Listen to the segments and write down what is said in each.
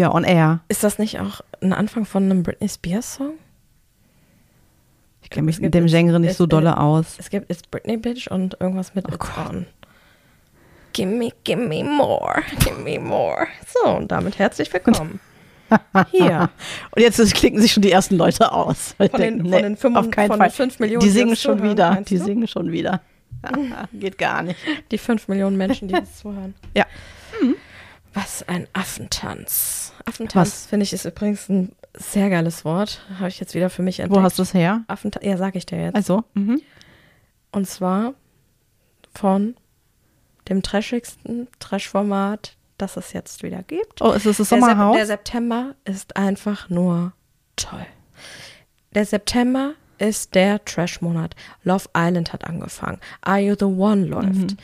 wir on air. Ist das nicht auch ein Anfang von einem Britney Spears Song? Ich kenne mich mit dem Genre nicht so dolle aus. Es gibt It's Britney Bitch und irgendwas mit Oh It's. On. Gimme, gimme more, gimme more. So, und damit herzlich willkommen. Hier. Und jetzt klicken sich schon die ersten Leute aus. Von den- denken, von den fünf- auf keinen Fall. den fünf Millionen, die singen schon wieder. Die du? singen schon wieder. Geht gar nicht. Die fünf Millionen Menschen, die uns zuhören. Ja. Was ein Affentanz. Affentanz, finde ich, ist übrigens ein sehr geiles Wort. Habe ich jetzt wieder für mich entdeckt. Wo hast du es her? Affentanz? Ja, sag ich dir jetzt. Also, mhm. Und zwar von dem trashigsten Trash-Format, das es jetzt wieder gibt. Oh, ist es das Der, Sep Sommerhaus? der September ist einfach nur toll. Der September ist der Trash-Monat. Love Island hat angefangen. Are You the One läuft.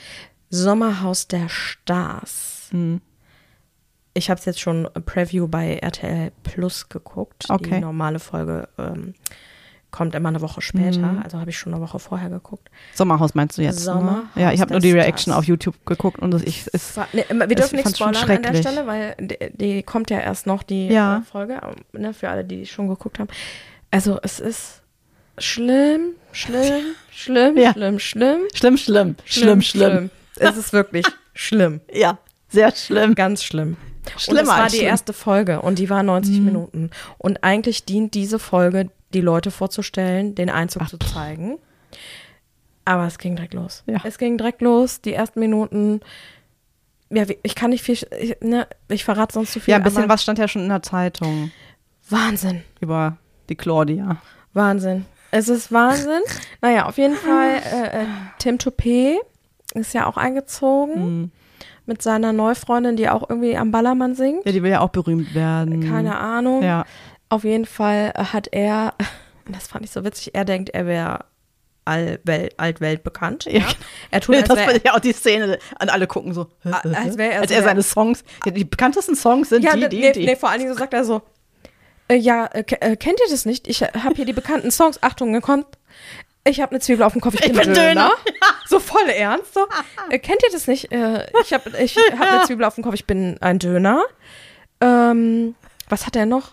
Sommerhaus der Stars. Mhm. Ich habe es jetzt schon Preview bei RTL Plus geguckt. Die Okay. normale Folge ähm, kommt immer eine Woche später. Mhm. Also habe ich schon eine Woche vorher geguckt. Sommerhaus meinst du jetzt? Sommerhaus ne? Ja, ich habe nur die Reaction Stars. auf YouTube geguckt und das ich ist ne, wir dürfen ich nichts spoilern an der. Stelle, weil die, die kommt ja erst noch, die Ja. äh, Folge, ähm, ne, für alle, die schon geguckt haben. Also es ist schlimm, schlimm, schlimm, Ja. schlimm, schlimm, schlimm, schlimm, schlimm, schlimm. Es ist wirklich schlimm, Ja, sehr schlimm. ganz schlimm. Und Schlimmer es war als die schlimm. erste Folge und die war 90 Mhm. Minuten. Und eigentlich dient diese Folge, die Leute vorzustellen, den Einzug zu zeigen. Aber es ging direkt los. Ja. Es ging direkt los, die ersten Minuten. Ja, ich kann nicht viel, ich, ne, ich verrate sonst zu viel. Ja, ein bisschen was stand ja schon in der Zeitung Wahnsinn, über die Claudia. Wahnsinn. Es ist Wahnsinn. naja, auf jeden Fall, äh, äh, Tim Toupé ist ja auch eingezogen Mhm. Mit seiner Neufreundin, die auch irgendwie am Ballermann singt. Ja, die will ja auch berühmt werden. Keine Ahnung. Ja. Auf jeden Fall hat er, das fand ich so witzig, er denkt, er wäre allwel altweltbekannt. Ja. Ja. Er tut, als das wär, ja auch die Szene, an alle gucken so. als wär er als er seine Songs, die bekanntesten Songs sind ja, die, nee, die, nee, die. nee, vor allen Dingen so sagt er so, äh, ja, äh, äh, kennt ihr das nicht? Ich habe hier die bekannten Songs. Achtung, dann kommt, ich habe eine Zwiebel auf dem Kopf, ich, Ich bin, bin Döner. Döner. So voll ernst. So. Äh, kennt ihr das nicht? Äh, ich habe ich hab eine Zwiebel auf dem Kopf, ich bin ein Döner. Ähm, was hat er noch?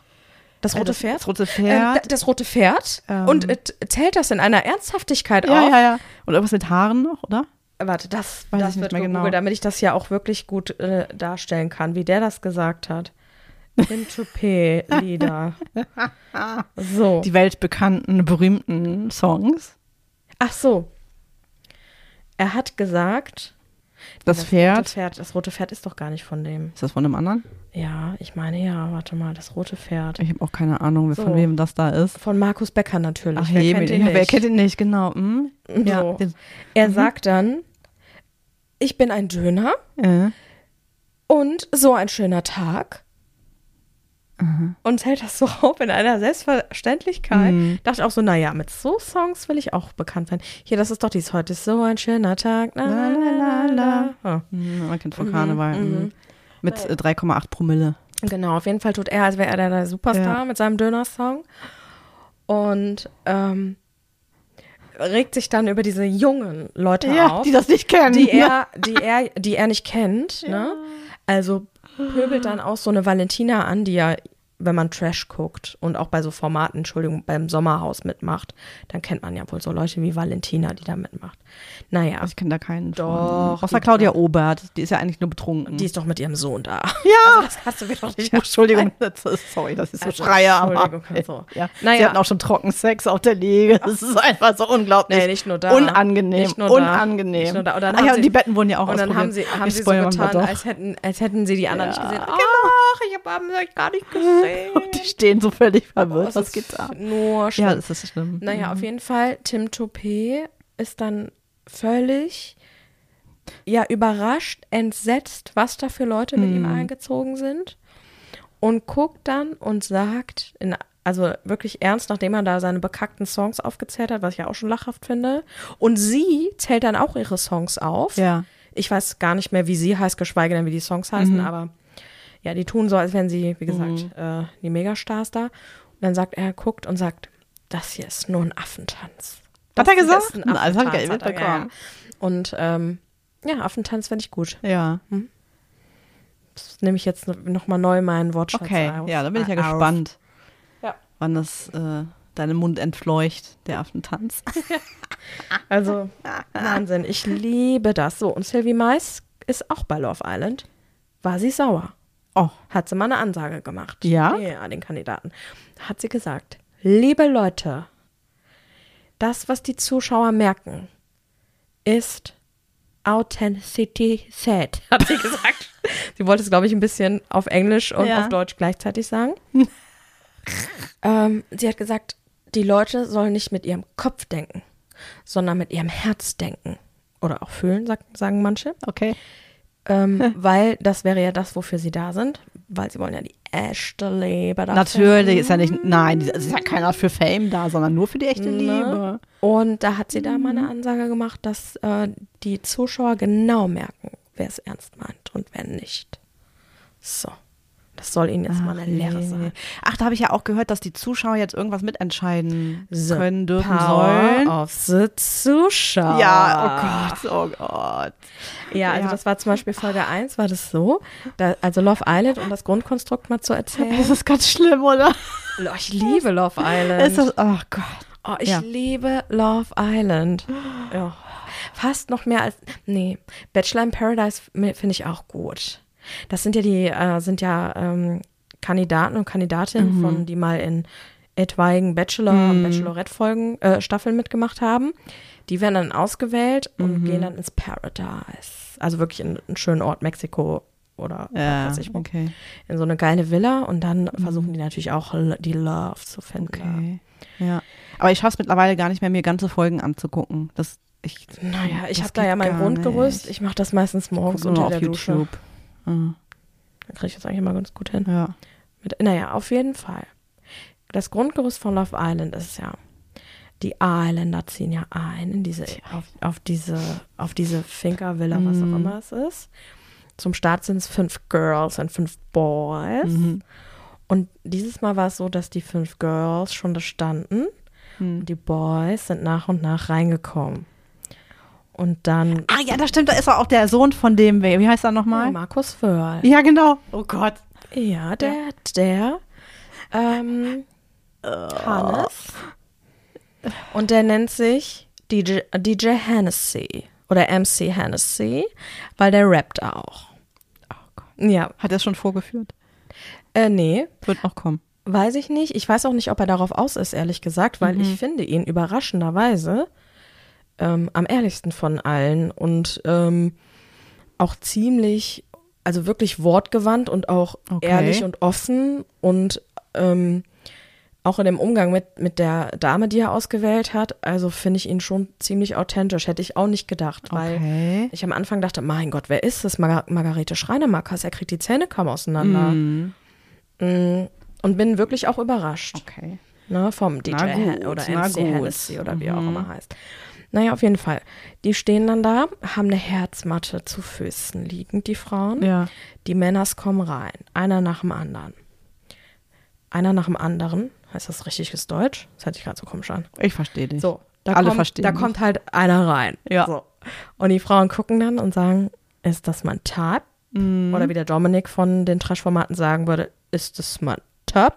Das Äh, rote das, Pferd? Das rote Ähm, Pferd. d- das rote Pferd. Ähm. Und äh, zählt das in einer Ernsthaftigkeit ja, auf? ja, ja. Und irgendwas mit Haaren noch, oder? Warte, das, Weiß das ich nicht wird mehr gegoogelt, genau. damit ich das ja auch wirklich gut äh, darstellen kann, wie der das gesagt hat. Tim Toupé-Lieder. So. Die weltbekannten, berühmten Songs. Ach so. Er hat gesagt, Das rote Pferd. Pferd. Das rote Pferd ist doch gar nicht von dem. Ist das von einem anderen? Ja, ich meine ja, warte mal, das rote Pferd. Ich habe auch keine Ahnung, So. von wem das da ist. Von Markus Becker natürlich. Ach, wer je, kennt ihn ja, nicht? wer kennt ihn nicht, genau. Hm? Ja, So. Er Mhm. sagt dann, ich bin ein Döner äh, und so ein schöner Tag. Und zählt das so auf in einer Selbstverständlichkeit. Mhm. Dachte auch so, naja, mit so Songs will ich auch bekannt werden. Hier, das ist doch dies, heute ist so ein schöner Tag. La, la, la, la. Ah. hm, man kennt von Mhm, Karneval. mhm. hm. Mit äh, 3,8 Promille. Genau, auf jeden Fall tut er, als wäre er der, der Superstar Ja. mit seinem Döner-Song. Und ähm, regt sich dann über diese jungen Leute auf, die das nicht kennen. die er, die er, die er nicht kennt. Ne? Also pöbelt dann auch so eine Valentina an, die ja, wenn man Trash guckt und auch bei so Formaten, Entschuldigung, beim Sommerhaus mitmacht, dann kennt man ja wohl so Leute wie Valentina, die da mitmacht. Naja, Ich kenne da keinen Doch, von. Außer Claudia Obert. Die ist ja eigentlich nur betrunken. die ist doch mit ihrem Sohn da. ja. Also das hast du mir doch nicht Entschuldigung, das ist, sorry, dass ich so Also, schreie, aber Entschuldigung, also. ja. Naja. sie hatten auch schon Trockensex auf der Liege. Das ist einfach so unglaublich. Nee, nicht nur da. Unangenehm, Nicht nur da. unangenehm. Nicht nur da. Und dann ah, ja, sie- und die Betten wurden ja auch Und dann haben sie, haben Ich sie so getan, als hätten, als hätten sie die anderen nicht gesehen. Ja. Ach, ich habe euch gar nicht gesehen. Und die stehen so völlig verwirrt. Das Was ist geht da? Nur schlimm. Ja, das ist schlimm. Naja, auf jeden Fall, Tim Toupé ist dann völlig ja, überrascht, entsetzt, was da für Leute mit ihm eingezogen sind. Und guckt dann und sagt, in, also wirklich ernst, nachdem er da seine bekackten Songs aufgezählt hat, was ich ja auch schon lachhaft finde. Und sie zählt dann auch ihre Songs auf. Ja. Ich weiß gar nicht mehr, wie sie heißt, geschweige denn, wie die Songs heißen, aber ja, die tun so, als wären sie, wie gesagt, äh, die Megastars da. Und dann sagt er, guckt und sagt, das hier ist nur ein Affentanz. Hat er Das gesagt? ein Na, das ich Affentanz, nicht hat er, mitbekommen. ja. Und ähm, ja, Affentanz finde ich gut. Ja. Das nehme ich jetzt nochmal neu meinen Wortschatz Okay, aus. ja, da bin ich ja auf. gespannt, Ja. wann das äh, deinen Mund entfleucht, der Affentanz. Also, Wahnsinn. Ich liebe das. So, und Sylvie Mais ist auch bei Love Island. War sie sauer. Oh, Hat sie mal eine Ansage gemacht. Ja? Ja, den Kandidaten. Hat sie gesagt, liebe Leute, das, was die Zuschauer merken, ist Authenticität, hat sie gesagt. sie wollte es, glaube ich, ein bisschen auf Englisch und Ja. auf Deutsch gleichzeitig sagen. ähm, sie hat gesagt, die Leute sollen nicht mit ihrem Kopf denken, sondern mit ihrem Herz denken. Oder auch fühlen, sag, sagen manche. okay. Ähm, weil das wäre ja das, wofür sie da sind. Weil sie wollen ja die echte Liebe da Natürlich ist ja nicht, nein, es ist ja keiner für Fame da, sondern nur für die echte Ne? Liebe. Und da hat sie da mal eine Ansage gemacht, dass äh, die Zuschauer genau merken, wer es ernst meint und wer nicht. So. Das soll ihnen jetzt mal eine Lehre nee. sein. Ach, da habe ich ja auch gehört, dass die Zuschauer jetzt irgendwas mitentscheiden The können, dürfen Power sollen. of the Zuschauer. Ja, oh Gott, oh Gott. Ja, also Ja. das war zum Beispiel Folge 1, war das so. Da, also Love Island, um das Grundkonstrukt mal zu erzählen. Das ist ganz schlimm, oder? Ich liebe Love Island. Ist das, oh Gott. Oh, ich Ja. liebe Love Island. Ja. Fast noch mehr als. Nee, Bachelor in Paradise finde ich auch gut. Das sind ja die, äh, sind ja ähm, Kandidaten und Kandidatinnen von, die mal in etwaigen Bachelor- und Bachelorette-Folgen, äh, Staffeln mitgemacht haben. Die werden dann ausgewählt und gehen dann ins Paradise. Also wirklich in einen schönen Ort, Mexiko oder Ja, was weiß ich wo. okay. In so eine geile Villa und dann versuchen die natürlich auch die Love zu finden. Okay. Ja. Aber ich schaffe es mittlerweile gar nicht mehr, mir ganze Folgen anzugucken. Das, ich, Naja, ich habe da ja mein Grundgerüst. Ich mache das meistens morgens unter auf der Dusche. YouTube. Ah, Da kriege ich das eigentlich immer ganz gut hin. Ja. Mit, naja, auf jeden Fall. Das Grundgerüst von Love Island ist ja, die Islander ziehen ja ein in diese, auf, auf diese, auf diese Finca-Villa, was Mhm. auch immer es ist. Zum Start sind es fünf Girls und fünf Boys. Mhm. Und dieses Mal war es so, dass die fünf Girls schon da standen Mhm. und die Boys sind nach und nach reingekommen. Und dann Ah ja, das stimmt, da ist auch der Sohn von dem, wie heißt er nochmal? Markus Wörl. Ja, genau. Oh Gott. Ja, der, der, ähm, Hannes. Und der nennt sich DJ, DJ Hennessy oder MC Hennessy, weil der rappt auch. Oh Gott. Ja, Hat er es schon vorgeführt? äh, nee, Wird noch kommen. weiß ich nicht. Ich weiß auch nicht, ob er darauf aus ist, ehrlich gesagt, weil Mhm. ich finde ihn überraschenderweise ähm, am ehrlichsten von allen und ähm, auch ziemlich, also wirklich wortgewandt und auch Okay. ehrlich und offen und ähm, auch in dem Umgang mit, mit der Dame, die er ausgewählt hat, also finde ich ihn schon ziemlich authentisch. Hätte ich auch nicht gedacht, weil Okay. ich am Anfang dachte, mein Gott, wer ist das? Margar Margarete Schreinemakers, er kriegt die Zähne kaum auseinander. Mhm. Mm, Und bin wirklich auch überrascht Okay. ne, vom DJ Na gut, oder MC. Hennessy oder wie auch Mhm. immer heißt. Naja, auf jeden Fall. Die stehen dann da, haben eine Herzmatte zu Füßen liegend, die Frauen. Ja. Die Männers kommen rein, einer nach dem anderen. Einer nach dem anderen, heißt das richtiges Deutsch? Das hört sich gerade so komisch an. Ich verstehe dich. So, da, Alle kommt, verstehen da mich. kommt halt einer rein. Ja. So. Und die Frauen gucken dann und sagen, ist das mein Type? Mhm. Oder wie der Dominik von den Trash-Formaten sagen würde, ist das mein Type?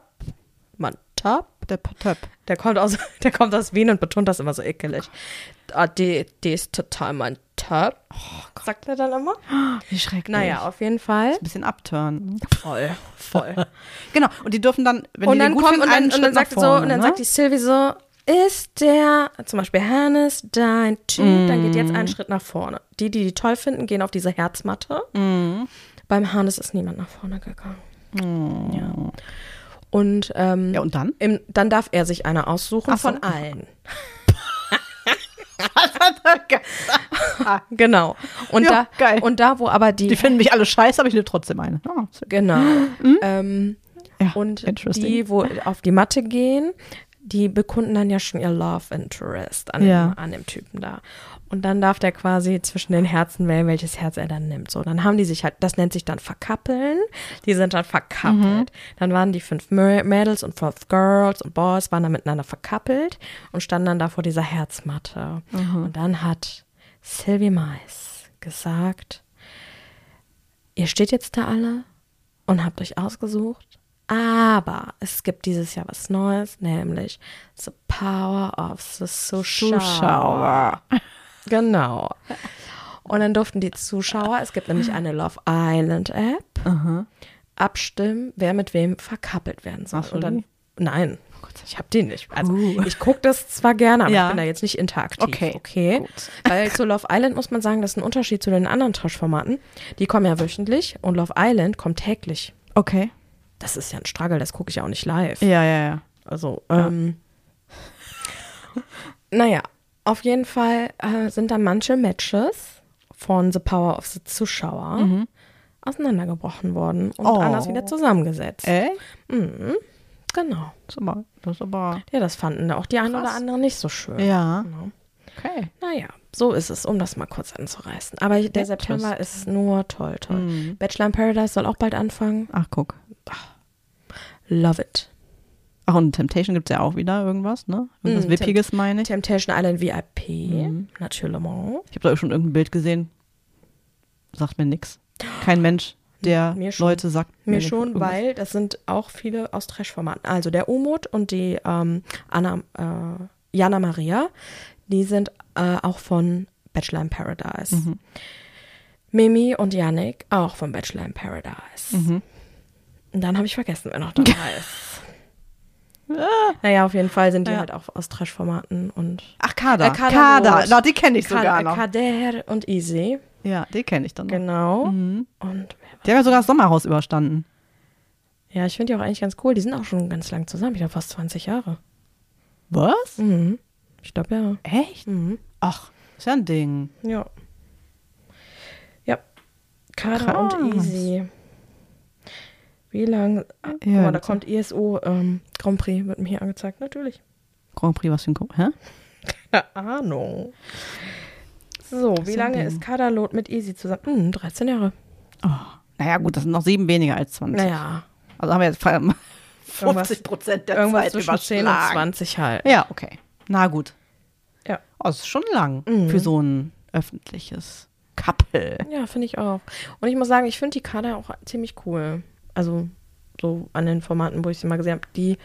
Mein Type? Der Töp. Der kommt aus, der kommt aus Wien und betont das immer so ekelig. Ah, die, die ist total mein Type. sagt er dann immer. Wie schrecklich. Naja, auf jeden Fall. Ein bisschen abturnen. Voll, voll. Genau. Und die dürfen dann, wenn und die dann gut kommt finden, und dann, und dann sagt so, vorne, und dann ne? sagt die Sylvie so, ist der, zum Beispiel Hannes, dein Typ, dann geht jetzt Mm. einen Schritt nach vorne. Die, die die toll finden, gehen auf diese Herzmatte. Mm. Beim Hannes ist niemand nach vorne gegangen. Ja. Und, ähm, Ja, und dann? im, dann darf er sich eine aussuchen Ach so. von allen. Genau. Und, Ja, da, geil. und da, wo aber die, Die finden mich alle scheiße, aber ich nehme trotzdem eine. So- genau. Ähm, ja, und die, wo auf die Matte gehen, die bekunden dann ja schon ihr Love Interest an, Ja. dem, an dem Typen da. Und dann darf der quasi zwischen den Herzen wählen, welches Herz er dann nimmt. So, dann haben die sich halt, das nennt sich dann verkappeln. Die sind dann verkappelt. Dann waren die fünf Mä- Mädels und fünf Girls und Boys waren dann miteinander verkappelt und standen dann da vor dieser Herzmatte. Und dann hat Sylvie Mais gesagt, ihr steht jetzt da alle und habt euch ausgesucht. Aber es gibt dieses Jahr was Neues, nämlich The Power of the. Zuschauer. Genau. Und dann durften die Zuschauer, es gibt nämlich eine Love Island App, abstimmen, wer mit wem verkappelt werden soll. Du Und dann, nein, oh Gott, ich habe die nicht. Also Uh. ich gucke das zwar gerne, aber Ja. ich bin da jetzt nicht interaktiv. Okay, okay? gut. Weil zu Love Island muss man sagen, das ist ein Unterschied zu den anderen Trash-Formaten. Die kommen ja wöchentlich und Love Island kommt täglich. Okay. Das ist ja ein Struggle, das gucke ich ja auch nicht live. Ja, ja, ja. Also, ähm, naja, auf jeden Fall äh, sind dann manche Matches von The Power of the Zuschauer auseinandergebrochen worden und Mhm. Oh. anders wieder zusammengesetzt. Ey? Mhm. Genau. Das ist aber, das ist aber. Ja, das fanden auch die einen oder anderen nicht so schön. Ja. Genau. Okay. Naja, so ist es, um das mal kurz anzureißen. Aber der Ja, September ist nur toll, toll. Mhm. Bachelor in Paradise soll auch bald anfangen. Ach, guck. Love it. Ach, und Temptation gibt es ja auch wieder irgendwas, ne? Irgendwas Mm, Wippiges, meine ich. Temptation Island VIP, Mhm. natürlich. Ich habe da schon irgendein Bild gesehen. Sagt mir nix. Kein Mensch, der Mir schon. Leute sagt. Mir schon, irgendwas. weil das sind auch viele aus Trash-Formaten. Also der Umut und die ähm, Anna, äh, Jana Maria, die sind äh, auch von Bachelor in Paradise. Mhm. Mimi und Yannick auch von Bachelor in Paradise. Mhm. Und dann habe ich vergessen, wer noch dabei ist. Naja, auf jeden Fall sind die Ja. halt auch aus Trash-Formaten und Ach, Kader. Äh, Kader Kader. Na, die kenne ich Ka- sogar noch. Kader und Easy. ja, die kenne ich dann noch. Genau. Mhm. Und Die haben ja sogar das Sommerhaus überstanden. ja, ich finde die auch eigentlich ganz cool. Die sind auch schon ganz lang zusammen. Ich glaube fast 20 Jahre. Was? Mhm. Ich glaube ja. Echt? Mhm. Ach, ist ja ein Ding. Ja. Ja. Kader Krass. und Easy. Wie lange? Ah, Ja, mal, da kommt ISO ähm, Grand Prix, wird mir hier angezeigt. Natürlich. Grand Prix, was für ein Grand Hä? Keine Ahnung. So, wie ein lange ist Kaderlot mit Easy zusammen? Hm, 13 Jahre. Oh. Naja, gut, das sind noch sieben weniger als 20. Naja, Also haben wir jetzt fa- 50 Prozent der irgendwas Zeit zwischen 10 und überschlagen. 20 halt. Ja, okay. Na gut. Ja. Oh, das ist schon lang Mhm. für so ein öffentliches Couple. Ja, finde ich auch. Und ich muss sagen, ich finde die Kader auch ziemlich cool. Also so an den Formaten, wo ich sie mal gesehen habe, die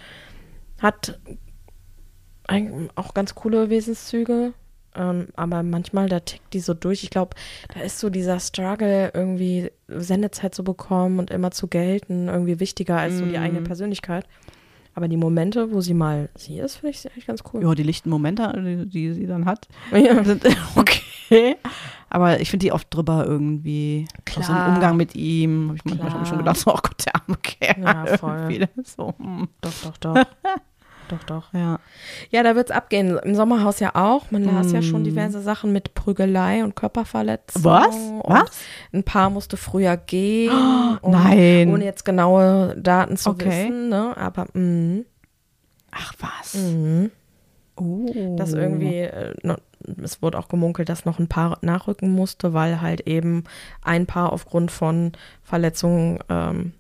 hat auch ganz coole Wesenszüge. Ähm, aber manchmal, da tickt die so durch. Ich glaube, da ist so dieser Struggle, irgendwie Sendezeit zu bekommen und immer zu gelten, irgendwie wichtiger als so die Mhm. eigene Persönlichkeit. Aber die Momente, wo sie mal sie ist, finde ich eigentlich ganz cool. Ja, die lichten Momente, die, die sie dann hat, Ja. sind okay. Aber ich finde die oft drüber irgendwie. Klar. im Umgang mit ihm. Habe ich manchmal Klar. schon gedacht, so, oh Gott, der arme Kerl. Ja, voll. Das So, hm. Doch, doch, doch. doch, doch. Ja. Ja, da wird's abgehen. Im Sommerhaus ja auch. Man las ja schon Mm. diverse Sachen mit Prügelei und Körperverletzung. Was? Was? Ein Paar musste früher gehen. und nein. Ohne jetzt genaue Daten zu Okay. wissen, ne? Aber mh, Ach was. mh, Oh. dass irgendwie, äh, es wurde auch gemunkelt, dass noch ein Paar nachrücken musste, weil halt eben ein Paar aufgrund von Verletzungen, ähm,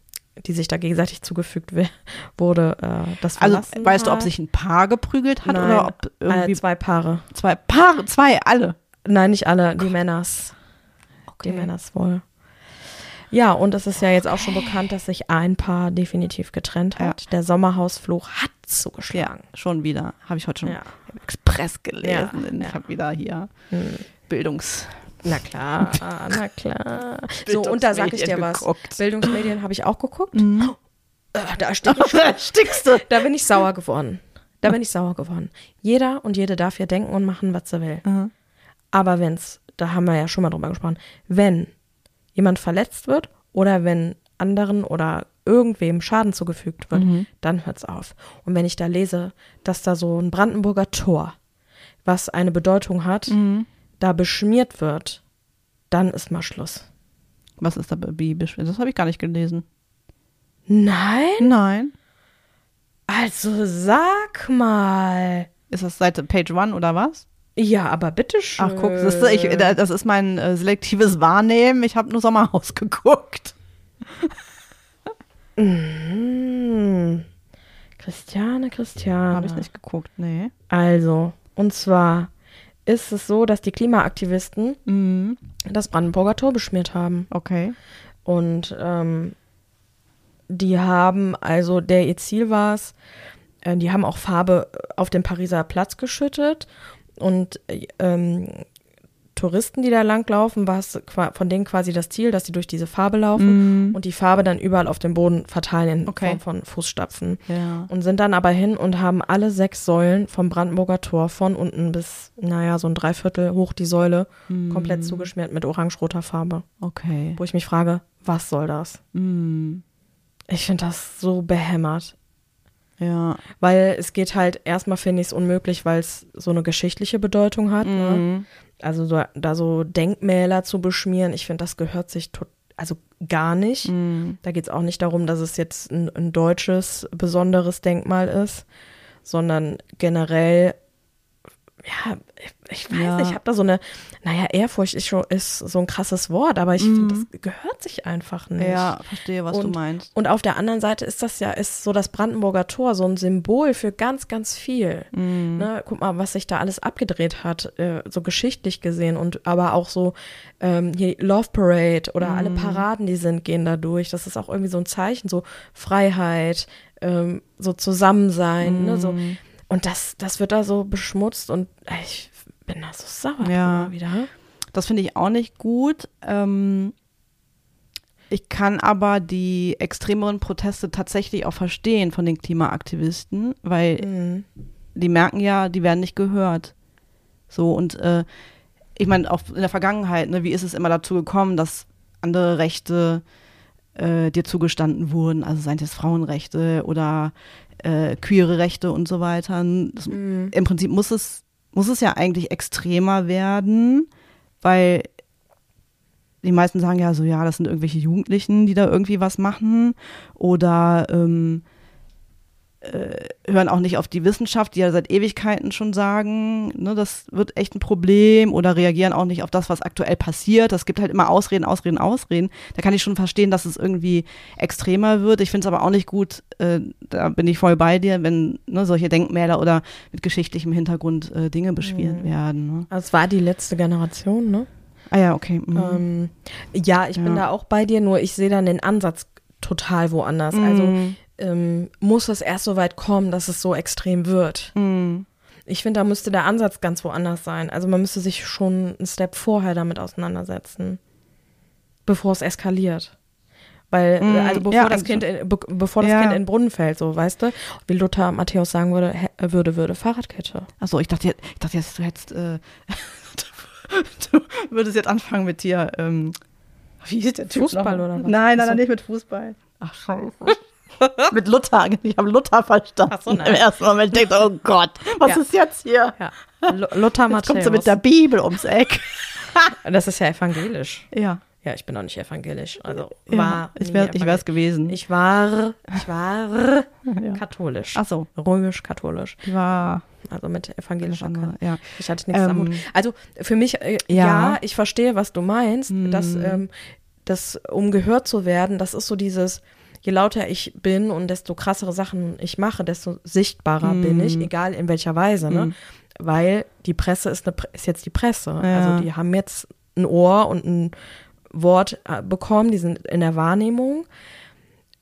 die sich da gegenseitig zugefügt wurde, äh, das Also verlassen weißt du, ob hat. sich ein Paar geprügelt hat Nein, oder ob irgendwie äh, zwei Paare. zwei Paare, zwei, alle. Nein, nicht alle, die Männers. Die Männers wohl. Ja, und es ist ja jetzt auch schon bekannt, dass sich ein Paar definitiv getrennt hat. Der Sommerhausfluch hat Ja, zugeschlagen. schon wieder. Habe ich heute schon Ja. im Express gelesen. Ja, Ich ja. habe wieder hier Hm. Bildungs... Na klar, na klar. So, und da sage ich dir was. geguckt. Bildungsmedien habe ich auch geguckt. Mhm. Äh, Da stehe ich Da stickst du. Da bin ich sauer geworden. Da bin ich sauer geworden. Jeder und jede darf ja denken und machen, was sie will. Mhm. Aber wenn's, da haben wir ja schon mal drüber gesprochen, wenn jemand verletzt wird oder wenn anderen oder irgendwem Schaden zugefügt wird, Mhm. dann hört's auf. Und wenn ich da lese, dass da so ein Brandenburger Tor, was eine Bedeutung hat, Mhm. da beschmiert wird, dann ist mal Schluss. Was ist da wie beschwert? Das habe ich gar nicht gelesen. Nein? Nein. Also sag mal. Ist das Seite Page One oder was? Ja, aber bitteschön. Ach, guck, das ist, ich, das ist mein äh, selektives Wahrnehmen. Ich habe nur Sommerhaus geguckt. Hm. Christiane, Christiane. Habe ich nicht geguckt, nee. Also, und zwar ist es so, dass die Klimaaktivisten Mhm. das Brandenburger Tor beschmiert haben. Okay. Und ähm, die haben, also der ihr Ziel war es, äh, die haben auch Farbe auf den Pariser Platz geschüttet und äh, ähm, Touristen, die da langlaufen, war es von denen quasi das Ziel, dass sie durch diese Farbe laufen und die Farbe dann überall auf dem Boden verteilen in Okay. Form von Fußstapfen. Ja. Und sind dann aber hin und haben alle sechs Säulen vom Brandenburger Tor von unten bis, naja, so ein Dreiviertel hoch die Säule komplett zugeschmiert mit orange-roter Farbe. Okay. Wo ich mich frage, was soll das? Mm. Ich finde das so behämmert. Ja. Weil es geht halt, erstmal finde ich es unmöglich, weil es so eine geschichtliche Bedeutung hat. Ne? Mhm. Also so, da so Denkmäler zu beschmieren, ich finde, das gehört sich tot, also gar nicht. Mhm. Da geht es auch nicht darum, dass es jetzt ein, ein deutsches besonderes Denkmal ist, sondern generell, ja, ich, weiß Ja. nicht, ich habe da so eine, naja, Ehrfurcht ist, schon, ist so ein krasses Wort, aber ich finde, das gehört sich einfach nicht. Mhm. Ja, verstehe, was du Und- meinst. Und auf der anderen Seite ist das ja, ist so das Brandenburger Tor so ein Symbol für ganz, ganz viel. Mhm. Ne, guck mal, was sich da alles abgedreht hat, äh, so geschichtlich gesehen und aber auch so ähm, hier Love Parade oder alle Mhm. Paraden, die sind, gehen da durch. Das ist auch irgendwie so ein Zeichen, so Freiheit, ähm, so Zusammensein, ne, so. Und das, das wird da so beschmutzt und ich bin da so sauer Ja. wieder. Das finde ich auch nicht gut. Ähm, ich kann aber die extremeren Proteste tatsächlich auch verstehen von den Klimaaktivisten, weil Mhm. die merken ja, die werden nicht gehört. So und äh, ich meine, auch in der Vergangenheit, ne, wie ist es immer dazu gekommen, dass andere Rechte äh, dir zugestanden wurden, also seien es Frauenrechte oder äh, queere Rechte und so weiter. Das, Mhm. Im Prinzip muss es, muss es ja eigentlich extremer werden, weil die meisten sagen ja so, ja, das sind irgendwelche Jugendlichen, die da irgendwie was machen oder ähm, äh, hören auch nicht auf die Wissenschaft, die ja seit Ewigkeiten schon sagen, ne, das wird echt ein Problem oder reagieren auch nicht auf das, was aktuell passiert. Es gibt halt immer Ausreden, Ausreden, Ausreden. Da kann ich schon verstehen, dass es irgendwie extremer wird. Ich finde es aber auch nicht gut, äh, da bin ich voll bei dir, wenn ne, solche Denkmäler oder mit geschichtlichem Hintergrund äh, Dinge beschwert werden. Ne? Also es war die letzte Generation, ne? Ah ja, okay. mhm. Ähm, ja, ich bin Ja. da auch bei dir, nur ich sehe dann den Ansatz total woanders. Also Mhm. Ähm, muss es erst so weit kommen, dass es so extrem wird. Mhm. Ich finde, da müsste der Ansatz ganz woanders sein. Also man müsste sich schon einen Step vorher damit auseinandersetzen, bevor es eskaliert. Weil, äh, also bevor ja, das eigentlich Kind, in, be bevor das Ja. Kind in den Brunnen fällt, so, weißt du? Wie Lothar Matthäus sagen würde, hä- würde, würde, Fahrradkette. Achso, ich dachte, jetzt- ich dachte jetzt, du hättest, äh, du würdest jetzt anfangen mit dir, ähm, wie hieß der Typ Fußball noch? oder was? Nein, nein, nein, nicht mit Fußball. Ach, scheiße. mit Luther, ich habe Luther verstanden. Ach so, nein. Im ersten Moment denkt, oh Gott, was Ja. ist jetzt hier? Ja. Lo Lothar Jetzt Matthäus. kommt sie mit der Bibel ums Eck. das ist ja evangelisch. Ja, Ja, ich bin auch nicht evangelisch. Also ja war ich wäre ich wär's evangelisch. gewesen. Ich war, ich war ja. katholisch. Ach so, Römisch-katholisch. die war Also mit evangelischer das andere, ja. Ich hatte nichts am Ähm, Hut. Also für mich, äh, ja. ja. ich verstehe, was du meinst. Hm. Dass, ähm, dass, um gehört zu werden, das ist so dieses, je lauter ich bin und desto krassere Sachen ich mache, desto sichtbarer bin ich, Hm. egal in welcher Weise. Ne? Hm. Weil die Presse ist, eine, ist jetzt die Presse. Ja. Also die haben jetzt ein Ohr und ein Wort äh, bekommen, die sind in der Wahrnehmung.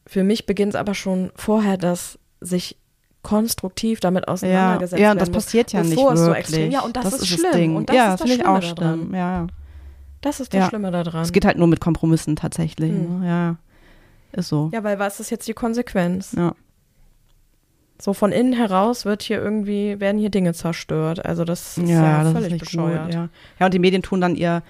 Für mich beginnt es aber schon vorher, dass sich konstruktiv damit Ja, auseinandergesetzt ja, werden das muss, passiert ja nicht es so wirklich. extrem. Ja, und das, ist, das schlimm. Ding. Und das ja, ist das finde ich Schlimme auch schlimm. Ja, ja. Das ist das Ja. Schlimme daran. Es geht halt nur mit Kompromissen tatsächlich. Hm. Ne? Ja, ist so. ja, weil was ist jetzt die Konsequenz? Ja. So von innen heraus wird hier irgendwie, werden hier Dinge zerstört. Also das ist ja, das völlig ist nicht bescheuert. Gut, ja. ja, und die Medien tun dann ihr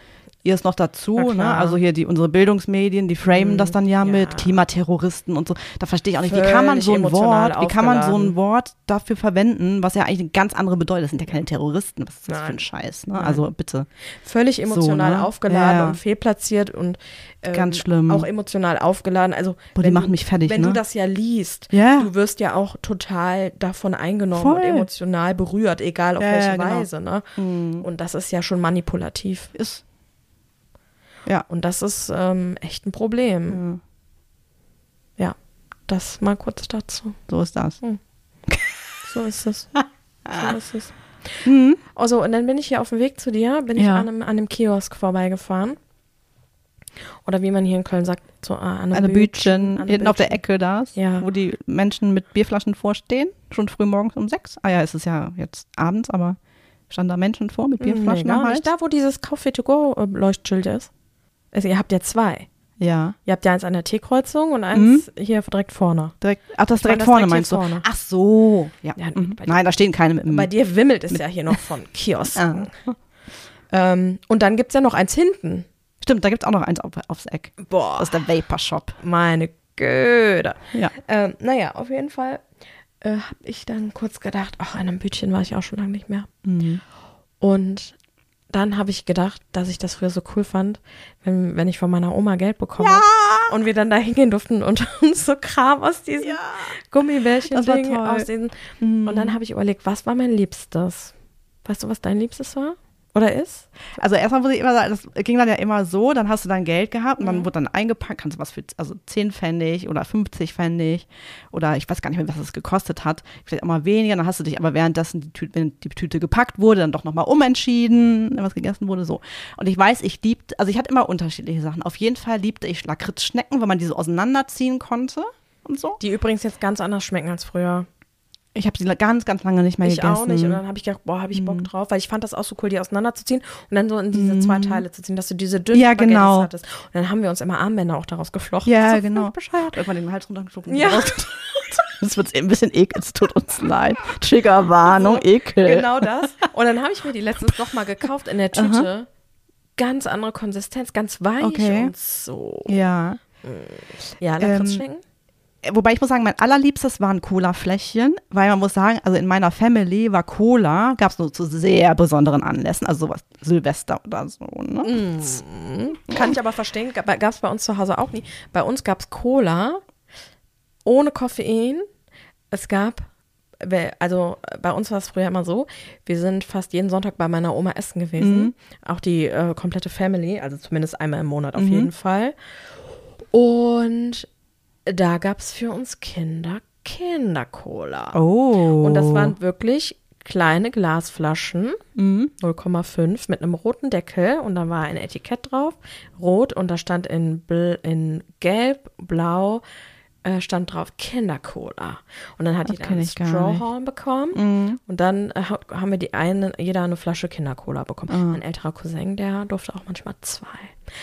ihr es noch dazu, ne? Also hier die unsere Bildungsmedien, die framen Mhm, das dann ja, ja. mit Klimaterroristen und so. Da verstehe ich auch nicht, wie kann man Völlig so ein Wort, wie kann man so aufgeladen. ein Wort dafür verwenden, was ja eigentlich eine ganz andere Bedeutung. Das sind ja keine Terroristen, was ist das für Nein. ein Scheiß, ne? Also bitte. Völlig emotional ne? aufgeladen Ja, ja. und fehlplatziert und ähm, Ganz schlimm. auch emotional aufgeladen. Also Boah, die wenn machen du, mich fertig, wenn ne? du das ja liest, Ja. du wirst ja auch total davon eingenommen Voll. und emotional berührt, egal auf Ja, welche ja, genau. Weise. Ne? Mhm. Und das ist ja schon manipulativ. Ist. Ja. Und das ist ähm, echt ein Problem. ja. Ja, das mal kurz dazu. So ist das. So ist es. so ist es. Mhm. Also, und dann bin ich hier auf dem Weg zu dir, bin ich an einem, an einem Kiosk vorbeigefahren. Oder wie man hier in Köln sagt, so äh, an Eine Bütchen, hinten auf der. Ecke da, Ja. wo die Menschen mit Bierflaschen vorstehen, schon früh morgens um sechs. Ah ja, es ist ja jetzt abends, aber standen da Menschen vor mit Nee, Bierflaschen gar am Hals? nicht. Da, wo dieses Coffee to go Leuchtschild ist. Also ihr habt ja zwei. Ja, Ihr habt ja eins an der T-Kreuzung und eins hier direkt vorne. direkt, ach, das direkt das vorne direkt meinst du? vorne. Ach so, ja. Ja, mhm. Nein, da stehen keine mit Bei dir wimmelt es ja hier noch von Kiosken. Ähm, und dann gibt's ja noch eins hinten. Stimmt, da gibt es auch noch eins auf, aufs Eck. Boah, Das ist der Vapor Shop. meine Güte. Ja. Ähm, naja, auf jeden Fall äh, habe ich dann kurz gedacht, ach, an einem Bütchen war ich auch schon lange nicht mehr. Mhm. Und dann habe ich gedacht, dass ich das früher so cool fand, wenn, wenn ich von meiner Oma Geld bekomme und wir dann da hingehen durften und uns so Kram aus diesen Das war Gummibärchen-Ding, toll. aus diesen. Mhm. Und dann habe ich überlegt, was war mein Liebstes? Weißt du, was dein Liebstes war? Oder ist? Also erstmal muss ich immer sagen, das ging dann ja immer so, dann hast du dein Geld gehabt und dann wurde dann eingepackt, kannst du was für, also 10 Pfennig oder 50 Pfennig oder ich weiß gar nicht mehr, was es gekostet hat, vielleicht auch mal weniger, dann hast du dich aber währenddessen die Tüte, wenn die Tüte gepackt wurde, dann doch nochmal umentschieden, was gegessen wurde, so. Und ich weiß, ich liebte, also ich hatte immer unterschiedliche Sachen. Auf jeden Fall liebte ich Lakritzschnecken, weil man die so auseinanderziehen konnte und so. Die übrigens jetzt ganz anders schmecken als früher. Ich habe sie ganz, ganz lange nicht mehr Ich gegessen. auch nicht. Und dann habe ich gedacht, boah, habe ich Bock drauf, weil ich fand das auch so cool, die auseinanderzuziehen und dann so in diese zwei Teile zu ziehen, dass du diese dünnen Ja, Spaghettis genau. hattest. Und dann haben wir uns immer Armbänder auch daraus geflochten. Ja, so genau. Bescheuert. Irgendwann den Hals runtergeschluckt und Ja. Das wird ein bisschen ekel, es tut uns leid. Triggerwarnung, Ekel. Genau das. Und dann habe ich mir die letztens noch mal gekauft in der Tüte. Ganz andere Konsistenz, ganz weich Okay. und so. Ja. Ja, Ähm, Lakritzschnecken? Wobei ich muss sagen, mein allerliebstes waren Cola-Fläschchen, weil man muss sagen, also in meiner Family war Cola, gab es nur zu sehr besonderen Anlässen, also sowas Silvester oder so. Ne? Mhm. Kann ich aber verstehen, gab es bei uns zu Hause auch nie. Bei uns gab es Cola ohne Koffein. Es gab, also bei uns war es früher immer so, wir sind fast jeden Sonntag bei meiner Oma essen gewesen. Auch die äh, komplette Family, also zumindest einmal im Monat auf jeden Fall. Und da gab es für uns Kinder Kindercola. Oh. Und das waren wirklich kleine Glasflaschen, Mhm. 0,5 mit einem roten Deckel und da war ein Etikett drauf, rot und da stand in, bl in gelb, blau, äh, stand drauf Kindercola. Und dann hat Das jeder einen. Mhm. Strawhorn bekommen und dann äh, ha- haben wir die eine, jeder eine Flasche Kindercola bekommen. Mein älterer Cousin, der durfte auch manchmal zwei.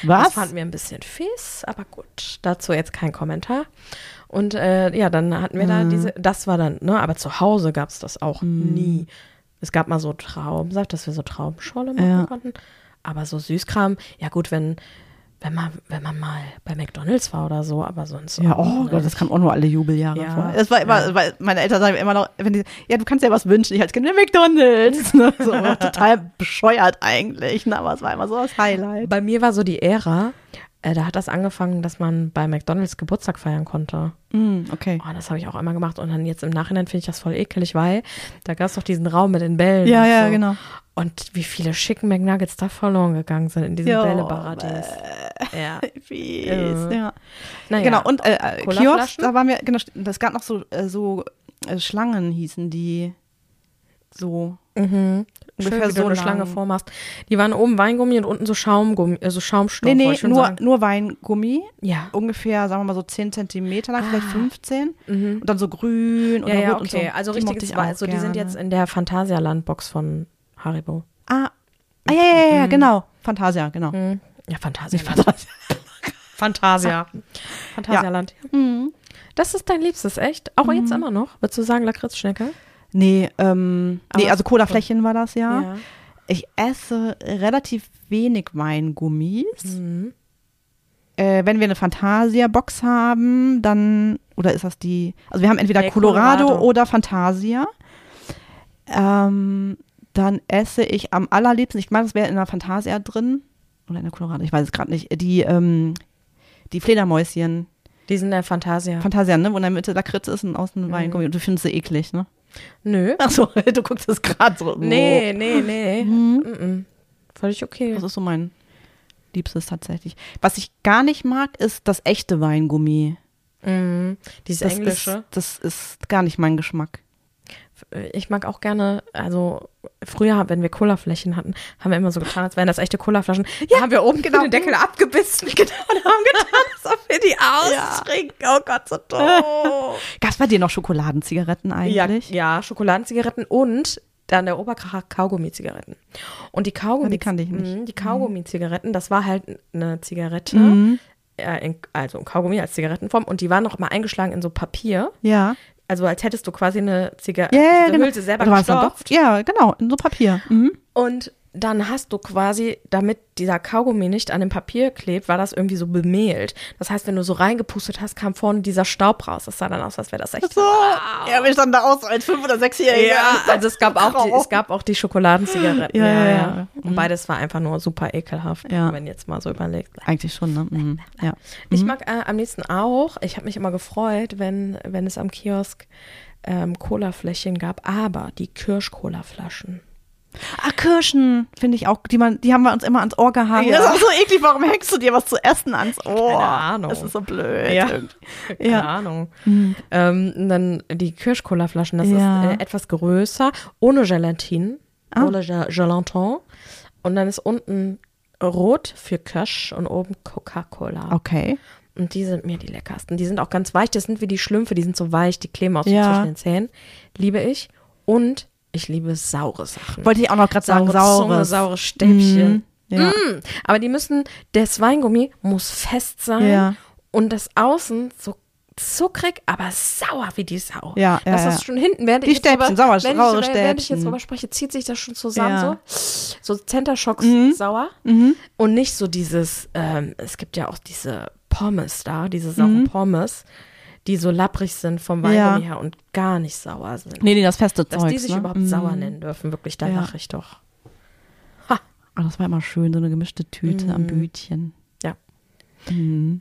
Was? Das fanden wir ein bisschen fies, aber gut, dazu jetzt kein Kommentar. Und äh, ja, dann hatten wir da Mhm. diese, das war dann, ne, aber zu Hause gab es das auch nie. Es gab mal so Traubensaft, dass wir so Traubenscholle machen Ja. konnten. Aber so Süßkram, ja gut, wenn, wenn man, wenn man mal bei McDonalds war oder so, aber sonst. Ja, oh nicht. Gott, das kam auch nur alle Jubeljahre Ja, vor. Es war immer, ja. weil meine Eltern sagen immer noch, wenn die, ja, du kannst dir was wünschen, ich als Kind, McDonalds. Ne? So, total bescheuert eigentlich, ne? aber es war immer so das Highlight. Bei mir war so die Ära, äh, da hat das angefangen, dass man bei McDonalds Geburtstag feiern konnte. Mm, okay. Oh, das habe ich auch einmal gemacht und dann jetzt im Nachhinein finde ich das voll ekelig, weil da gab es doch diesen Raum mit den Bällen. Ja, ja, so. genau. Und wie viele schicken McNuggets da verloren gegangen sind in diesen Jo, Bälleparadies. Ja. Fies, Ja. ja. Naja, Genau, und äh, äh, Kiosk, da waren wir, genau, es gab noch so, äh, so äh, Schlangen hießen die so mhm. Ungefähr so eine lang. Schlange vormachst. Die waren oben Weingummi und unten so Schaumgummi, äh, so Schaumstoff. Nee, nee, nur, sagen. nur Weingummi. Ja. Ungefähr, sagen wir mal so 10 Zentimeter lang, vielleicht Ah. 15. Mhm. Und dann so grün oder Ja, ja, rot und so. okay. Also richtiges ich Weiß. Also die sind jetzt in der Phantasialand-Box von Haribo. Ah, ah ja, ja, ja, ja, genau. Fantasia, genau. Mhm. Ja, Phantasialand. Fantasia. Phantasialand. Ja. Mhm. Das ist dein Liebstes, echt? Auch jetzt immer noch? Würdest du sagen Lakritzschnecke? Nee, ähm, nee, also Colafläschchen war das ja. Ja. Ich esse relativ wenig Weingummis. Mhm. Äh, wenn wir eine Fantasia-Box haben, dann, oder ist das die, also wir haben entweder Nee, Colorado, Colorado. oder Fantasia. Ähm, dann esse ich am allerliebsten, ich meine, das wäre in der Fantasia drin, oder in der Colorado, ich weiß es gerade nicht, die, ähm, die Fledermäuschen, Die sind in der Fantasia. Fantasia, ne, wo in der Mitte Lakritz ist und außen Weingummi und du findest sie eklig, ne? Nö. Ach so, du guckst es gerade so. Nee, nee, nee. Mhm. Mhm. Völlig okay. Das ist so mein Liebstes tatsächlich. Was ich gar nicht mag, ist das echte Weingummi. Mhm. Dieses Das Englische. Ist, das ist gar nicht mein Geschmack. Ich mag auch gerne, also früher, wenn wir Colaflächen hatten, haben wir immer so getan, als wären das echte Colaflaschen. Ja, haben wir oben genau den Deckel abgebissen genau. und haben getan, als ob wir die austrinken. Oh Gott, so doof. Gab es bei dir noch Schokoladenzigaretten eigentlich? Ja, ja, Schokoladenzigaretten und dann der Oberkracher Kaugummi-Zigaretten. Und die Kaugummi, Ja, die kannte ich nicht. Mhm, Die Kaugummi-Zigaretten, das war halt eine Zigarette, Mhm. äh, in, also ein Kaugummi als Zigarettenform und die waren noch mal eingeschlagen in so Papier. Ja. Also als hättest du quasi eine Zigarette, Ja, ja, genau. Hülse selber gestopft. Ja, genau, in so Papier. Mhm. Und dann hast du quasi, damit dieser Kaugummi nicht an dem Papier klebt, war das irgendwie so bemehlt. Das heißt, wenn du so reingepustet hast, kam vorne dieser Staub raus. Das sah dann aus, als wäre das echt. So, ja, wir standen da aus als fünf oder sechsjährige. Ja, also es gab auch die, es gab auch die Schokoladenzigaretten. Ja, ja, ja. Und beides war einfach nur super ekelhaft, Ja. wenn jetzt mal so überlegt. Eigentlich schon, ne? Mhm. Ja. Ich mag äh, am liebsten auch, ich habe mich immer gefreut, wenn, wenn es am Kiosk ähm, Colafläschchen gab, aber die Kirsch-Cola-Flaschen. Ah, Kirschen, finde ich auch. Die, man, die haben wir uns immer ans Ohr gehangen. Ja. Das ist auch so eklig. Warum hängst du dir was zu essen ans Ohr? Keine Ahnung. Das ist so blöd. Ja. Keine Ja. Ahnung. Ähm, und dann die Kirsch-Cola-Flaschen, das Ja. ist äh, etwas größer, ohne Gelatine, Ah. ohne Ge- Gelatin. Und dann ist unten rot für Kirsch und oben Coca-Cola. Okay. Und die sind mir die leckersten. Die sind auch ganz weich. Das sind wie die Schlümpfe, die sind so weich, die kleben auch so Ja. zwischen den Zähnen. Liebe ich. Und ich liebe saure Sachen. Wollte ich auch noch gerade sagen, saure Zunge, saure Stäbchen. Mhm. Ja. Mm. Aber die müssen, das Weingummi muss fest sein Ja. und das Außen so zuckrig, aber sauer wie die Sau. Ja, ja, das ja. ist schon hinten, während Die ich jetzt Stäbchen, drüber- sauer- wenn saure ich, Während ich jetzt Stäbchen. drüber spreche, zieht sich das schon zusammen Ja. so. So Center Shocks Mhm. sauer. Und nicht so dieses, ähm, es gibt ja auch diese Pommes da, diese sauren Mhm. Pommes, die so lapprig sind vom Weingummi her und gar nicht sauer sind. Nee, nee, das feste Dass Zeug. die sich ne? überhaupt Mhm. sauer nennen dürfen, wirklich, da Ja. lache ich doch. Ah, das war immer schön, so eine gemischte Tüte am Mhm. Bütchen. Ja. Mhm.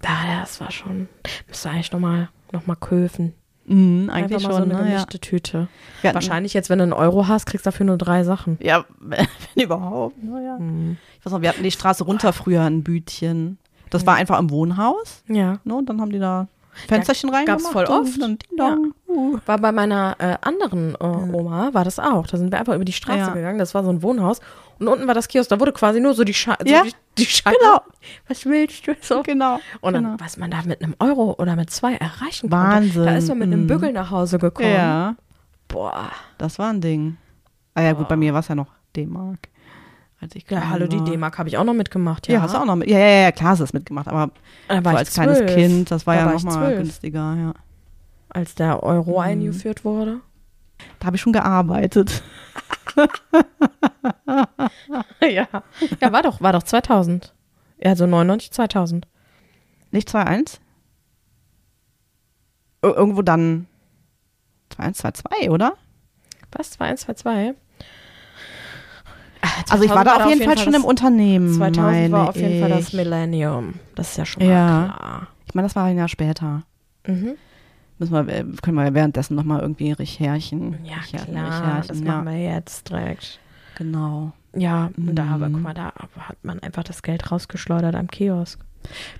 Da, das war schon, müsste eigentlich nochmal noch mal köfen. Mhm, eigentlich schon, so eine ne? Ja. gemischte Tüte. Wir hatten- Wahrscheinlich jetzt, wenn du einen Euro hast, kriegst du dafür nur drei Sachen. Ja, wenn überhaupt. Naja. Mhm. Ich weiß noch, wir hatten die Straße runter früher ein Bütchen. Das war einfach im Wohnhaus. Ja. Ne? Und dann haben die da Fensterchen rein gab's voll oft. Und Dong. Uh. War bei meiner äh, anderen äh, Oma, war das auch. Da sind wir einfach über die Straße Ja. gegangen. Das war so ein Wohnhaus. Und unten war das Kiosk. Da wurde quasi nur so die, Sche Ja, so die, die Scheibe. genau. Was willst du? So. Genau. Und dann, genau. was man da mit einem Euro oder mit zwei erreichen Wahnsinn. konnte. Da ist man mit einem Mhm. Bügel nach Hause gekommen. Ja, Boah. das war ein Ding. Ah ja, gut, bei mir war es ja noch D-Mark. Als ich Ja, hallo, die. D-Mark habe ich auch noch mitgemacht. Ja, Ja, hast du auch noch mit. Ja, ja, ja, klar hast du das mitgemacht, aber Da so als kleines zwölf. Kind, das war Da ja nochmal günstiger, ja. Als der Euro Mhm. eingeführt wurde. Da habe ich schon gearbeitet. ja. Ja, war doch, war doch 2000. Ja, so 99, 2000. Nicht 2-1? Ir- Irgendwo dann 2-1, 2-2, oder? Was? 2122? Also ich war da auf jeden Fall schon im Unternehmen. 2000 meine war auf jeden Fall das ich. Millennium. Das ist ja schon mal Ja. klar. Ich meine, das war ein Jahr später. Mhm. Müssen wir, äh, können wir währenddessen nochmal irgendwie Recherchen. Ja, Recher- klar. Recherchen, Das ja. machen wir jetzt direkt. Genau. Ja, und da, aber Mhm. guck mal, da hat man einfach das Geld rausgeschleudert am Kiosk.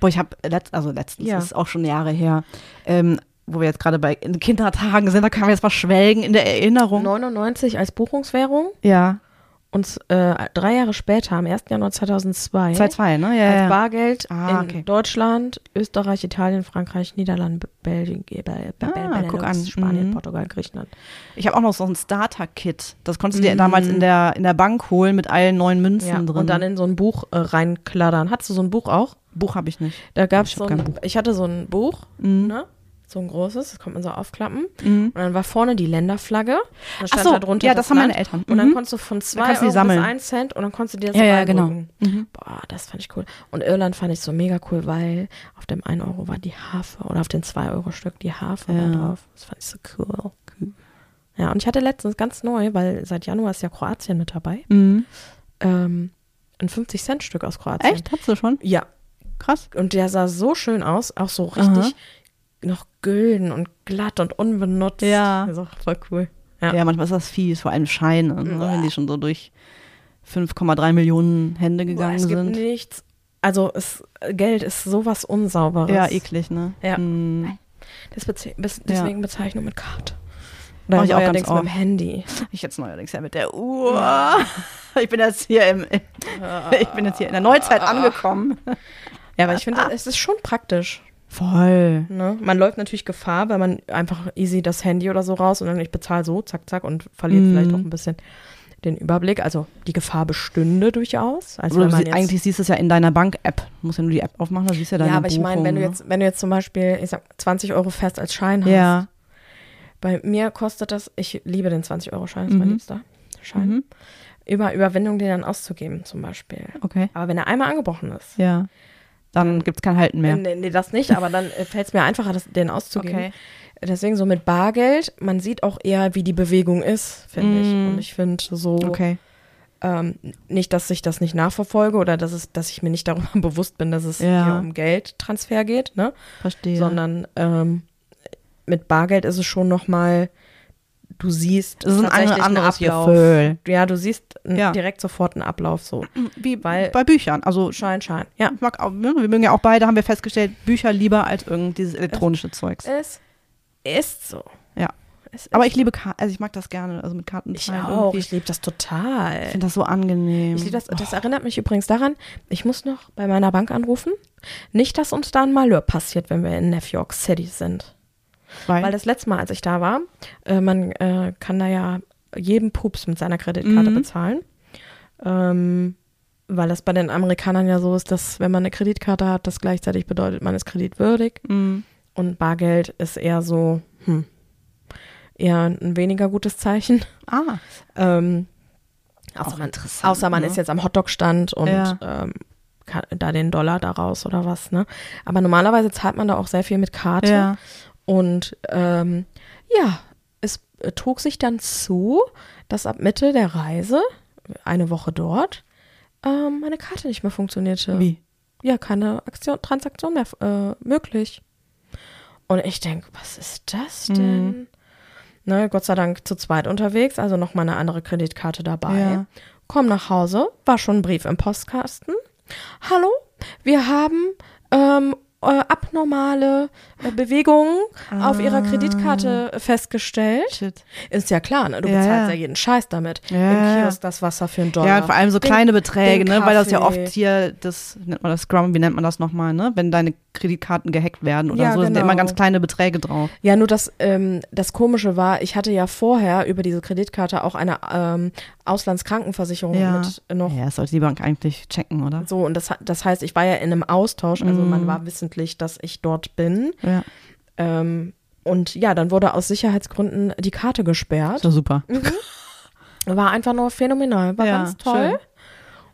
Boah, ich habe letzt, also letztens, Ja. ist auch schon Jahre her, ähm, wo wir jetzt gerade bei in Kindertagen sind, da können wir jetzt mal schwelgen in der Erinnerung. 99 als Buchungswährung Ja, und äh, drei Jahre später, am 1. Januar 2002, 2-2, ne? Ja, als. Bargeld Ah, in okay. Deutschland, Österreich, Italien, Frankreich, Niederlande, Be- Belgien, Be- Be- Ah, Benelux, guck an. Spanien, Mhm. Portugal, Griechenland. Ich habe auch noch so ein Starter-Kit. Das konntest du dir Mhm. damals in der, in der Bank holen mit allen neuen Münzen Ja, drin. und dann in so ein Buch äh, reinkladdern. Hattest du so ein Buch auch? Buch habe ich nicht. Da gab es Ich so ein, Buch. ich hatte so ein Buch, Mhm. ne? So ein großes, das konnte man so aufklappen. Mhm. Und dann war vorne die Länderflagge. Da stand Ach so, da drunter ja, das haben Land. meine Eltern. Und dann Mhm. konntest du von zwei Euro bis ein Cent und dann konntest du dir das Ja, ja, genau. Mhm. Boah, das fand ich cool. Und Irland fand ich so mega cool, weil auf dem 1 Euro war die Harfe oder auf den 2 Euro Stück die Harfe Ja. drauf. Das fand ich so cool. Ja, und ich hatte letztens ganz neu, weil seit Januar ist ja Kroatien mit dabei, Mhm. ähm, ein 50-Cent-Stück aus Kroatien. Echt? Hast du schon? Ja, Krass. und der sah so schön aus, auch so richtig noch gülden und glatt und unbenutzt. Ja. Also voll cool. Ja. Ja. manchmal ist das fies, vor allem Scheine, ne, wenn die schon so durch 5,3 Millionen Hände Boah, gegangen es gibt sind. nichts. Also es, Geld ist sowas Unsauberes. Ja, eklig, ne? Ja. Mhm. Das beze bis, deswegen Bezeichnung mit Karte. Oder Mach ich auch ganz neuerdings mit dem oft. Handy. Ich jetzt neuerdings ja mit der Uhr. Ich bin jetzt hier im, ich bin jetzt hier in der Neuzeit angekommen. Ja, aber ich finde, es ist schon praktisch. Voll. Ne? Man läuft natürlich Gefahr, weil man einfach easy das Handy oder so raus und dann ich bezahle so, zack, zack und verliert Mhm. vielleicht auch ein bisschen den Überblick. Also die Gefahr bestünde durchaus. Also du man sie, eigentlich siehst du es ja in deiner Bank-App. Du musst ja nur die App aufmachen, da siehst du ja deine ja, aber ich meine, wenn du Buchungen, jetzt, wenn du jetzt zum Beispiel, ich sag 20 Euro fest als Schein hast, ne? Ja. bei mir kostet das, ich liebe den 20-Euro-Schein, ist mein Mhm. liebster Schein, Mhm. über Überwindung den dann auszugeben zum Beispiel. Okay. Aber wenn er einmal angebrochen ist, Ja. Dann gibt es kein Halten mehr. Nee, nee, das nicht, aber dann fällt es mir einfacher, das, den auszugeben. Okay. Deswegen so mit Bargeld, man sieht auch eher, wie die Bewegung ist, finde ich. Mm. Und ich finde so, Okay. ähm, nicht, dass ich das nicht nachverfolge oder dass, es, dass ich mir nicht darüber bewusst bin, dass es Ja. hier um Geldtransfer geht, ne? Verstehe. Sondern ähm, mit Bargeld ist es schon nochmal, du siehst das ist ein anderes Ablauf. Gefühl. Ja, du siehst Ja. direkt sofort einen Ablauf so. Wie Weil- bei Büchern. Also Schein, Schein. Ja. mag ne, wir mögen ja auch beide, haben wir festgestellt, Bücher lieber als irgend dieses elektronische Zeugs. Es ist so. Ja. Es Aber ist ich liebe Karten, also ich mag das gerne, also mit Karten Ich auch. irgendwie. Ich liebe das total. Ich finde das so angenehm. Ich das, das erinnert mich übrigens daran, ich muss noch bei meiner Bank anrufen. Nicht, dass uns da ein Malheur passiert, wenn wir in New York City sind. Weil, Weil das letzte Mal, als ich da war, äh, man äh, kann da ja jeden Pups mit seiner Kreditkarte Mhm. bezahlen. Ähm, weil das bei den Amerikanern ja so ist, dass wenn man eine Kreditkarte hat, das gleichzeitig bedeutet, man ist kreditwürdig. Mm, Und Bargeld ist eher so, hm, eher ein weniger gutes Zeichen. ah, Ähm, außer man, außer man ne? ist jetzt am Hotdog-Stand und Ja. ähm, da den Dollar daraus oder was, ne? Aber normalerweise zahlt man da auch sehr viel mit Karte. ja. Und ähm, ja, es äh, trug sich dann zu, dass ab Mitte der Reise, eine Woche dort, ähm, meine Karte nicht mehr funktionierte. Wie? Ja, keine Aktion, Transaktion mehr äh, möglich. Und ich denke, was ist das Mhm. denn? Ne, Gott sei Dank zu zweit unterwegs, also noch mal eine andere Kreditkarte dabei. Ja. Komm nach Hause, war schon ein Brief im Postkasten. Hallo, wir haben ähm, äh, abnormale äh, Bewegungen auf ihrer Kreditkarte festgestellt. Shit. Ist ja klar, ne? du Ja, bezahlst ja. jeden Scheiß damit. Ja, Im. Kiosk das Wasser für einen Dollar. Ja, vor allem so Den- kleine Beträge, den ne? Weil das ja oft hier, das nennt man das Scrum, wie nennt man das nochmal, ne? Wenn deine Kreditkarten gehackt werden oder Ja, so, sind ja genau. immer ganz kleine Beträge drauf. Ja, nur das, ähm, das Komische war, ich hatte ja vorher über diese Kreditkarte auch eine ähm, Auslandskrankenversicherung Ja. mit noch Ja, das sollte die Bank eigentlich checken, oder? so. Und das, das heißt, ich war ja in einem Austausch, also Mhm. man war wissentlich, dass ich dort bin. Ja, Ähm, und ja, dann wurde aus Sicherheitsgründen die Karte gesperrt. doch super. War einfach nur phänomenal, war Ja, ganz toll. schön.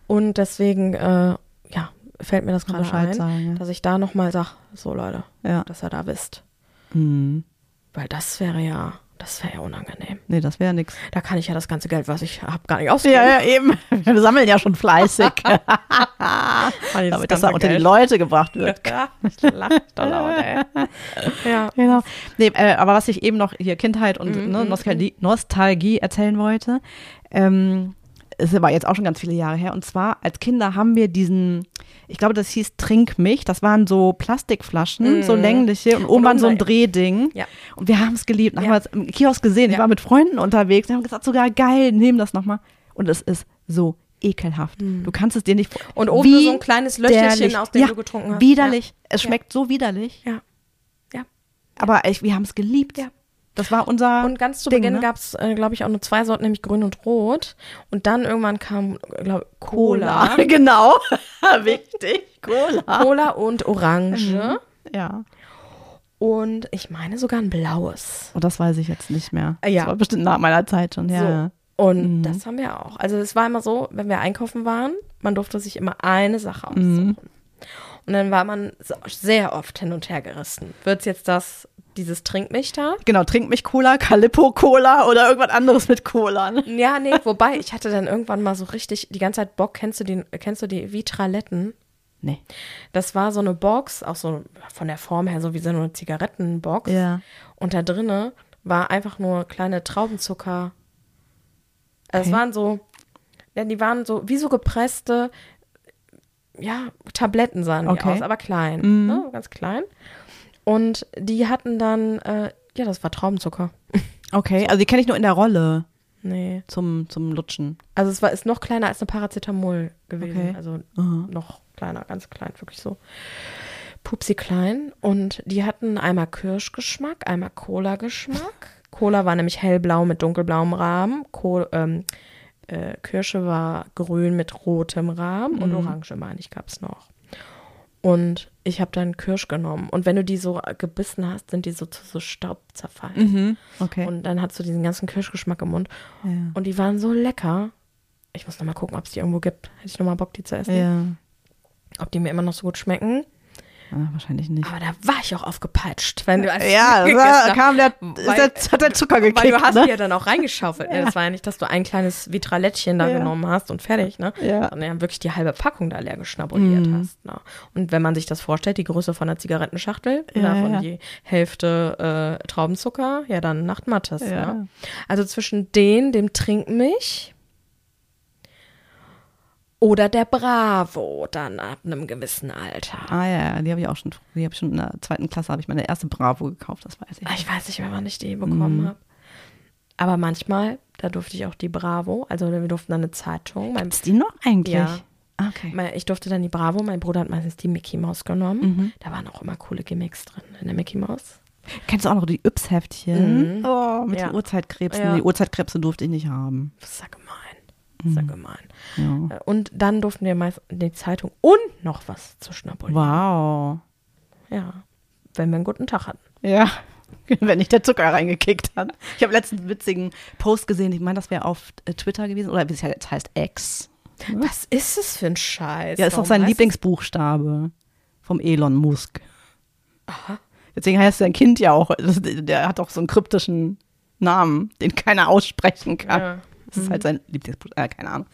Und deswegen, äh, fällt mir das gerade ein, sagen, dass ich da nochmal sage, so Leute, ja. ja. dass ihr da wisst. Hm. Weil das wäre ja, das wäre ja unangenehm. Nee, das wäre nix. Da kann ich ja das ganze Geld, was ich habe, gar nicht ausgeben. Ja, ja, eben. Wir sammeln ja schon fleißig, damit das da unter die Leute gebracht wird. Ja, ich lach doch laut, ey. Ja. Genau. Nee, äh, aber was ich eben noch hier Kindheit und Mhm, ne, mhm, Nostalgie, Nostalgie erzählen wollte, ähm, ist aber jetzt auch schon ganz viele Jahre her. Und zwar als Kinder haben wir diesen, ich glaube, das hieß Trink mich. Das waren so Plastikflaschen, Mhm. so längliche und oben waren so ein Drehding. Ja. Und wir haben es geliebt. Dann Ja. haben wir es im Kiosk gesehen. Ich Ja. war mit Freunden unterwegs. Wir haben gesagt, sogar geil, nehmen das nochmal. Und es ist so ekelhaft. Du kannst es dir nicht Mhm. Und oben nur so ein Wie kleines widerlich. aus dem ja, du getrunken hast. Widerlich. Es Ja. schmeckt so widerlich. Ja. Ja. Aber ich, wir haben es geliebt. Ja. Das war unser. Und ganz zu Ding, Beginn ne? gab es, äh, glaube ich, auch nur zwei Sorten, nämlich grün und rot. Und dann irgendwann kam, glaube Cola. genau. Wichtig. Cola. Cola und Orange. Mhm. Ja. Und ich meine sogar ein blaues. Und das weiß ich jetzt nicht mehr. Ja. Das war bestimmt nach meiner Zeit schon. Ja. So. Und Mhm. das haben wir auch. Also es war immer so, wenn wir einkaufen waren, man durfte sich immer eine Sache aussuchen. Mhm. Und dann war man sehr oft hin und her gerissen. Wird's jetzt das, dieses Trinkmilch da? Genau, trink mich Cola, Calippo Cola oder irgendwas anderes mit Cola. Ne? Ja, nee, wobei, ich hatte dann irgendwann mal so richtig die ganze Zeit Bock. Kennst du die, kennst du die Vitraletten? Nee. Das war so eine Box, auch so von der Form her so wie so eine Zigarettenbox. Ja. Und da drinne war einfach nur kleine Traubenzucker. Also Okay. Es waren so, ja, die waren so wie so gepresste, ja, Tabletten sahen die Okay. aus, aber klein, Mhm. ne, ganz klein. Und die hatten dann, äh, ja, das war Traubenzucker. Okay, also die kenne ich nur in der Rolle Nee. zum, zum Lutschen. Also es war ist noch kleiner als eine Paracetamol gewesen. Okay. Also Aha. noch kleiner, ganz klein, wirklich so pupsi klein. Und die hatten einmal Kirschgeschmack, einmal Cola-Geschmack. Cola war nämlich hellblau mit dunkelblauem Rahmen. Co ähm, äh, Kirsche war grün mit rotem Rahmen und Orange, meine ich, gab es noch. Und ich habe dann Kirsch genommen. Und wenn du die so gebissen hast, sind die so zu so Staub zerfallen. Mhm. Okay. Und dann hast du diesen ganzen Kirschgeschmack im Mund. ja. Und die waren so lecker. Ich muss noch mal gucken, ob es die irgendwo gibt. Hätte ich noch mal Bock, die zu essen. ja. Ob die mir immer noch so gut schmecken. Ah, wahrscheinlich nicht. Aber da war ich auch aufgepeitscht. Wenn du, als Ja, da kam der, Weil- der, hat der Zucker gekickt. Weil du hast ne? die ja dann auch reingeschaufelt. Ne? Das war ja nicht, dass du ein kleines Vitralettchen da Ja. genommen hast und fertig, ne? Ja. Sondern ja wirklich die halbe Packung da leer geschnabuliert Mhm. hast. Ne? Und wenn man sich das vorstellt, die Größe von einer Zigarettenschachtel, Ja, davon ja. die Hälfte äh, Traubenzucker, ja dann Nachtmattes. Ja. Ne? Also zwischen den, dem Trinkmilch oder der Bravo dann ab einem gewissen Alter. Ah ja, die habe ich auch schon, die habe ich schon in der zweiten Klasse, habe ich meine erste Bravo gekauft, das weiß ich. Ah, Ich weiß nicht mehr, wann ich die bekommen Mhm. habe. Aber manchmal, da durfte ich auch die Bravo, also wir durften dann eine Zeitung. Ist die noch eigentlich? Ja. Ah, Okay. ich durfte dann die Bravo, mein Bruder hat meistens die Mickey Maus genommen. Mhm. Da waren auch immer coole Gimmicks drin in der Mickey Maus. Kennst du auch noch die Yps-Heftchen? Mhm. Oh, mit Ja. den Urzeitkrebsen. Ja. Die Urzeitkrebse durfte ich nicht haben. Ja gemein. Das ist ja gemein. Mhm. Ja. Äh, Und dann durften wir meist die Zeitung und noch was zu schnabulieren. Wow. Ja, wenn wir einen guten Tag hatten. Ja. Wenn nicht der Zucker reingekickt hat. Ich habe letztens einen witzigen Post gesehen. Ich meine, das wäre auf äh, Twitter gewesen. Oder wie es jetzt heißt, X. Was ist es für ein Scheiß? Ja, ist Warum sein Lieblingsbuchstabe vom Elon Musk. Deswegen heißt sein Kind ja auch, der hat auch so einen kryptischen Namen, den keiner aussprechen kann. Ja. Das ist halt sein Lieblingsbuchstabe, äh, keine Ahnung.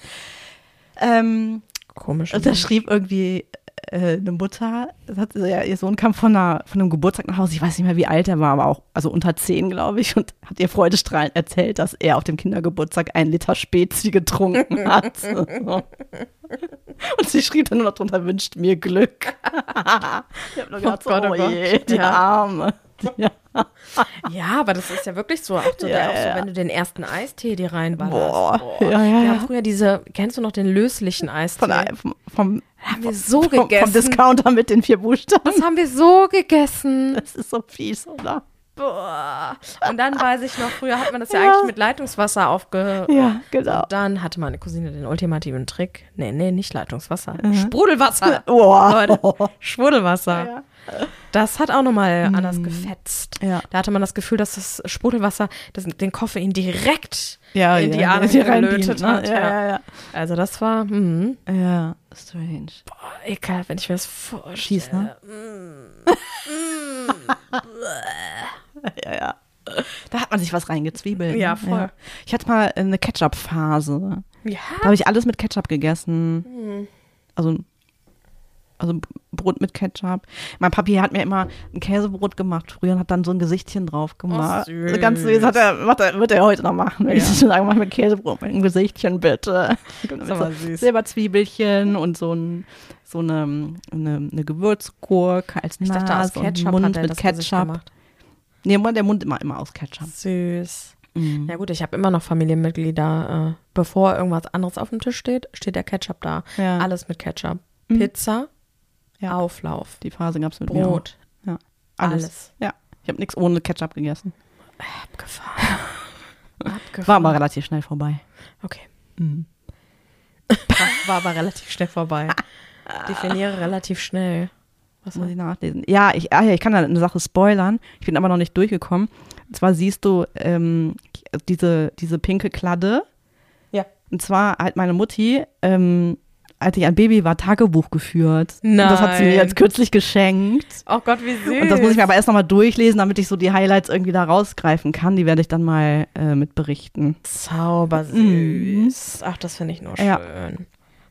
Ähm, Komisch. und da schrieb irgendwie äh, eine Mutter, hat, ja, ihr Sohn kam von, einer, von einem Geburtstag nach Hause, ich weiß nicht mehr, wie alt er war, aber auch, also unter zehn, glaube ich, und hat ihr freudestrahlend erzählt, dass er auf dem Kindergeburtstag einen Liter Spezi getrunken hat. So. Und sie schrieb dann nur noch drunter, wünscht mir Glück. ich habe nur gedacht, so, Gott, oh oh, Gott. je, die Ja. Arme. Ja. Ja, aber das ist ja wirklich so. Auch so, Ja, auch so ja. wenn du den ersten Eistee dir reinballerst. Boah. Ja, ja, Wir ja. haben früher diese, kennst du noch den löslichen Eistee? Von, vom, vom, haben wir so vom, vom gegessen. Discounter mit den vier Buchstaben. Das haben wir so gegessen. Das ist so fies, oder? Boah. Und dann weiß ich noch, früher hat man das ja, Ja. eigentlich mit Leitungswasser aufge... Ja, genau. Und dann hatte meine Cousine den ultimativen Trick. Nee, nee, nicht Leitungswasser. Sprudelwasser. Boah. Leute, Sprudelwasser. Ja. Das hat auch nochmal anders gefetzt. Ja. Da hatte man das Gefühl, dass das Sprudelwasser das, den Koffein direkt Ja, in die ja, die gelötet ne? hat. Ja, ja, ja. Also das war hm, Ja, strange. boah, ekelhaft, wenn ich mir das vorstelle. Schieß, ne? Ja, ja. Da hat man sich was reingezwiebelt. ne? Ja, voll. Ich hatte mal eine Ketchup-Phase. Ja. Da habe ich alles mit Ketchup gegessen. Hm. Also, also Brot mit Ketchup. Mein Papi hat mir immer ein Käsebrot gemacht früher und hat dann so ein Gesichtchen drauf gemacht. süß. Also Ganz süß. Hat er, macht er, wird er heute noch machen. Wenn Ja. ich schon sage, mach mir Käsebrot mit einem Gesichtchen bitte. süß. Silberzwiebelchen und so, ein, so eine, eine, eine Gewürzgurke als Ich dachte, aus Nas und Ketchup Mund mit Ketchup. Nee, der Mund immer, immer aus Ketchup. Süß. Mhm. Ja gut, ich habe immer noch Familienmitglieder. Äh, bevor irgendwas anderes auf dem Tisch steht, steht der Ketchup da. Ja. Alles mit Ketchup. Mhm. Pizza, Ja. Auflauf, Die Phase gab es mit mir. Brot, Ja. alles. Alles. Ja. Ich habe nichts ohne Ketchup gegessen. Abgefahren. Abgefahren. War aber relativ schnell vorbei. Okay. Mhm. War, war aber relativ schnell vorbei. Definiere relativ schnell. Was Muss ich nachlesen. Ja, ich, ah, ja, ich kann da eine Sache spoilern. Ich bin aber noch nicht durchgekommen. Und zwar siehst du ähm, diese, diese pinke Kladde. Ja. Und zwar hat meine Mutti, ähm, als ich ein Baby war, Tagebuch geführt. Und das hat sie mir Nein. jetzt kürzlich geschenkt. Oh Gott, wie süß. Und das muss ich mir aber erst nochmal durchlesen, damit ich so die Highlights irgendwie da rausgreifen kann. Die werde ich dann mal äh, mit berichten. Zaubersüß. Ach, das finde ich nur Mhm. Ja. schön.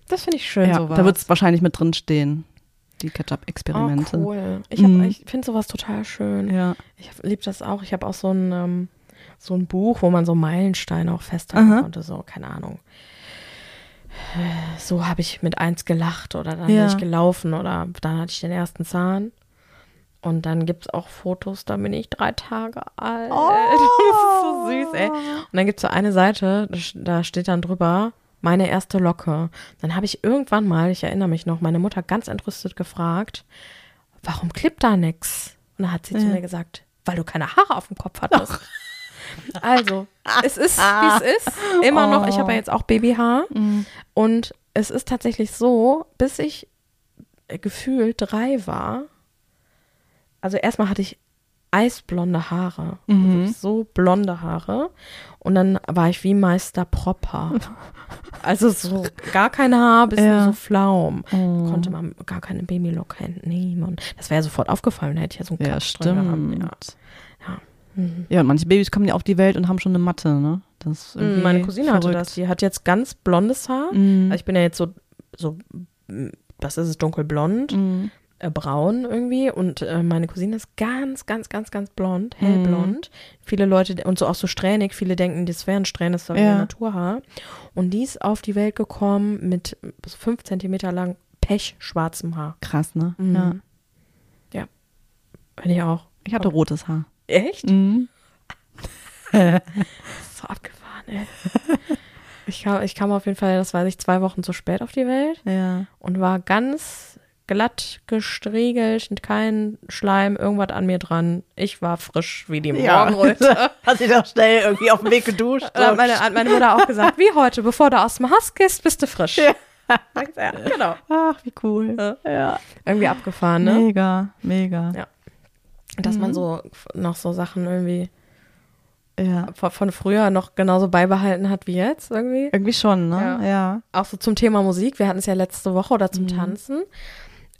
Das finde ich schön, Ja, sowas. da wird es wahrscheinlich mit drin stehen. Die Ketchup-Experimente. Oh, cool. Ich, hab- Mhm. ich finde sowas total schön. Ja. Ich liebe das auch. Ich habe auch so ein, ähm, so ein Buch, wo man so Meilensteine auch festhalten Aha. konnte. So, keine Ahnung. So habe ich mit eins gelacht oder dann Ja. bin ich gelaufen oder dann hatte ich den ersten Zahn. Und dann gibt es auch Fotos, da bin ich drei Tage alt. Oh. Das ist so süß, ey. Und dann gibt es so eine Seite, da steht dann drüber, meine erste Locke. Dann habe ich irgendwann mal, ich erinnere mich noch, meine Mutter ganz entrüstet gefragt, warum klippt da nix? Und dann hat sie zu Ja. mir gesagt, weil du keine Haare auf dem Kopf hattest. Also, es ist, wie es ist. Immer noch, ich habe ja jetzt auch Babyhaar. Mhm. Und es ist tatsächlich so, bis ich äh, gefühlt drei war, also erstmal hatte ich eisblonde Haare, Mhm. also so blonde Haare. Und dann war ich wie Meister Propper. Also so gar kein Haar, bisschen Ja. so Flaum. Oh. Konnte man gar keine Babylock entnehmen. Und das wäre ja sofort aufgefallen, da hätte ich ja so einen Ja, drin stimmt. gehabt. Ja. Mhm. Ja, und manche Babys kommen ja auf die Welt und haben schon eine Matte, ne? Das irgendwie Meine Cousine hatte verrückt. das. Die hat jetzt ganz blondes Haar. Mhm. Also ich bin ja jetzt so, so, was ist es, dunkelblond, Mhm. äh, braun irgendwie. Und äh, meine Cousine ist ganz, ganz, ganz, ganz blond, Mhm. hellblond. Viele Leute, und so auch so strähnig, viele denken, das wäre ein wie Ja. Naturhaar. Und die ist auf die Welt gekommen mit so fünf Zentimeter lang pechschwarzem Haar. Krass, ne? Mhm. Ja. Ja. Bin ich auch. Ich hatte rotes Haar. Echt? Mhm. So abgefahren, ey. ich, kam, ich kam auf jeden Fall, das weiß ich, zwei Wochen zu spät auf die Welt. Ja. und war ganz glatt gestriegelt und kein Schleim, irgendwas an mir dran. Ich war frisch wie die Morgenröte. Hat sich doch schnell irgendwie auf dem Weg geduscht. Da hat meine, hat meine Mutter auch gesagt, wie heute, bevor du aus dem Haus gehst, bist du frisch. Ja. ja genau. Ach, wie cool. Ja. Ja. Irgendwie abgefahren, ne? Mega, mega. Ja. Dass man so noch so Sachen irgendwie Ja. von, früher noch genauso beibehalten hat wie jetzt irgendwie. Irgendwie schon, ne? Ja. Ja. Auch so zum Thema Musik. Wir hatten es ja letzte Woche oder zum Tanzen.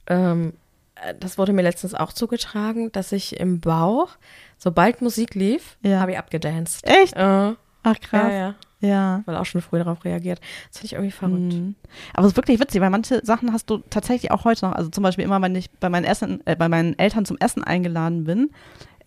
Ähm, äh, das wurde mir letztens auch zugetragen, dass ich im Bauch, sobald Musik lief, Ja. habe ich abgedanced. Echt? Äh, Ach, krass. ja. Ja. Weil auch schon früh darauf reagiert. Das finde ich irgendwie verrückt. Mhm. Aber es ist wirklich witzig, weil manche Sachen hast du tatsächlich auch heute noch. Also zum Beispiel immer, wenn ich bei meinen, Essen, äh, bei meinen Eltern zum Essen eingeladen bin,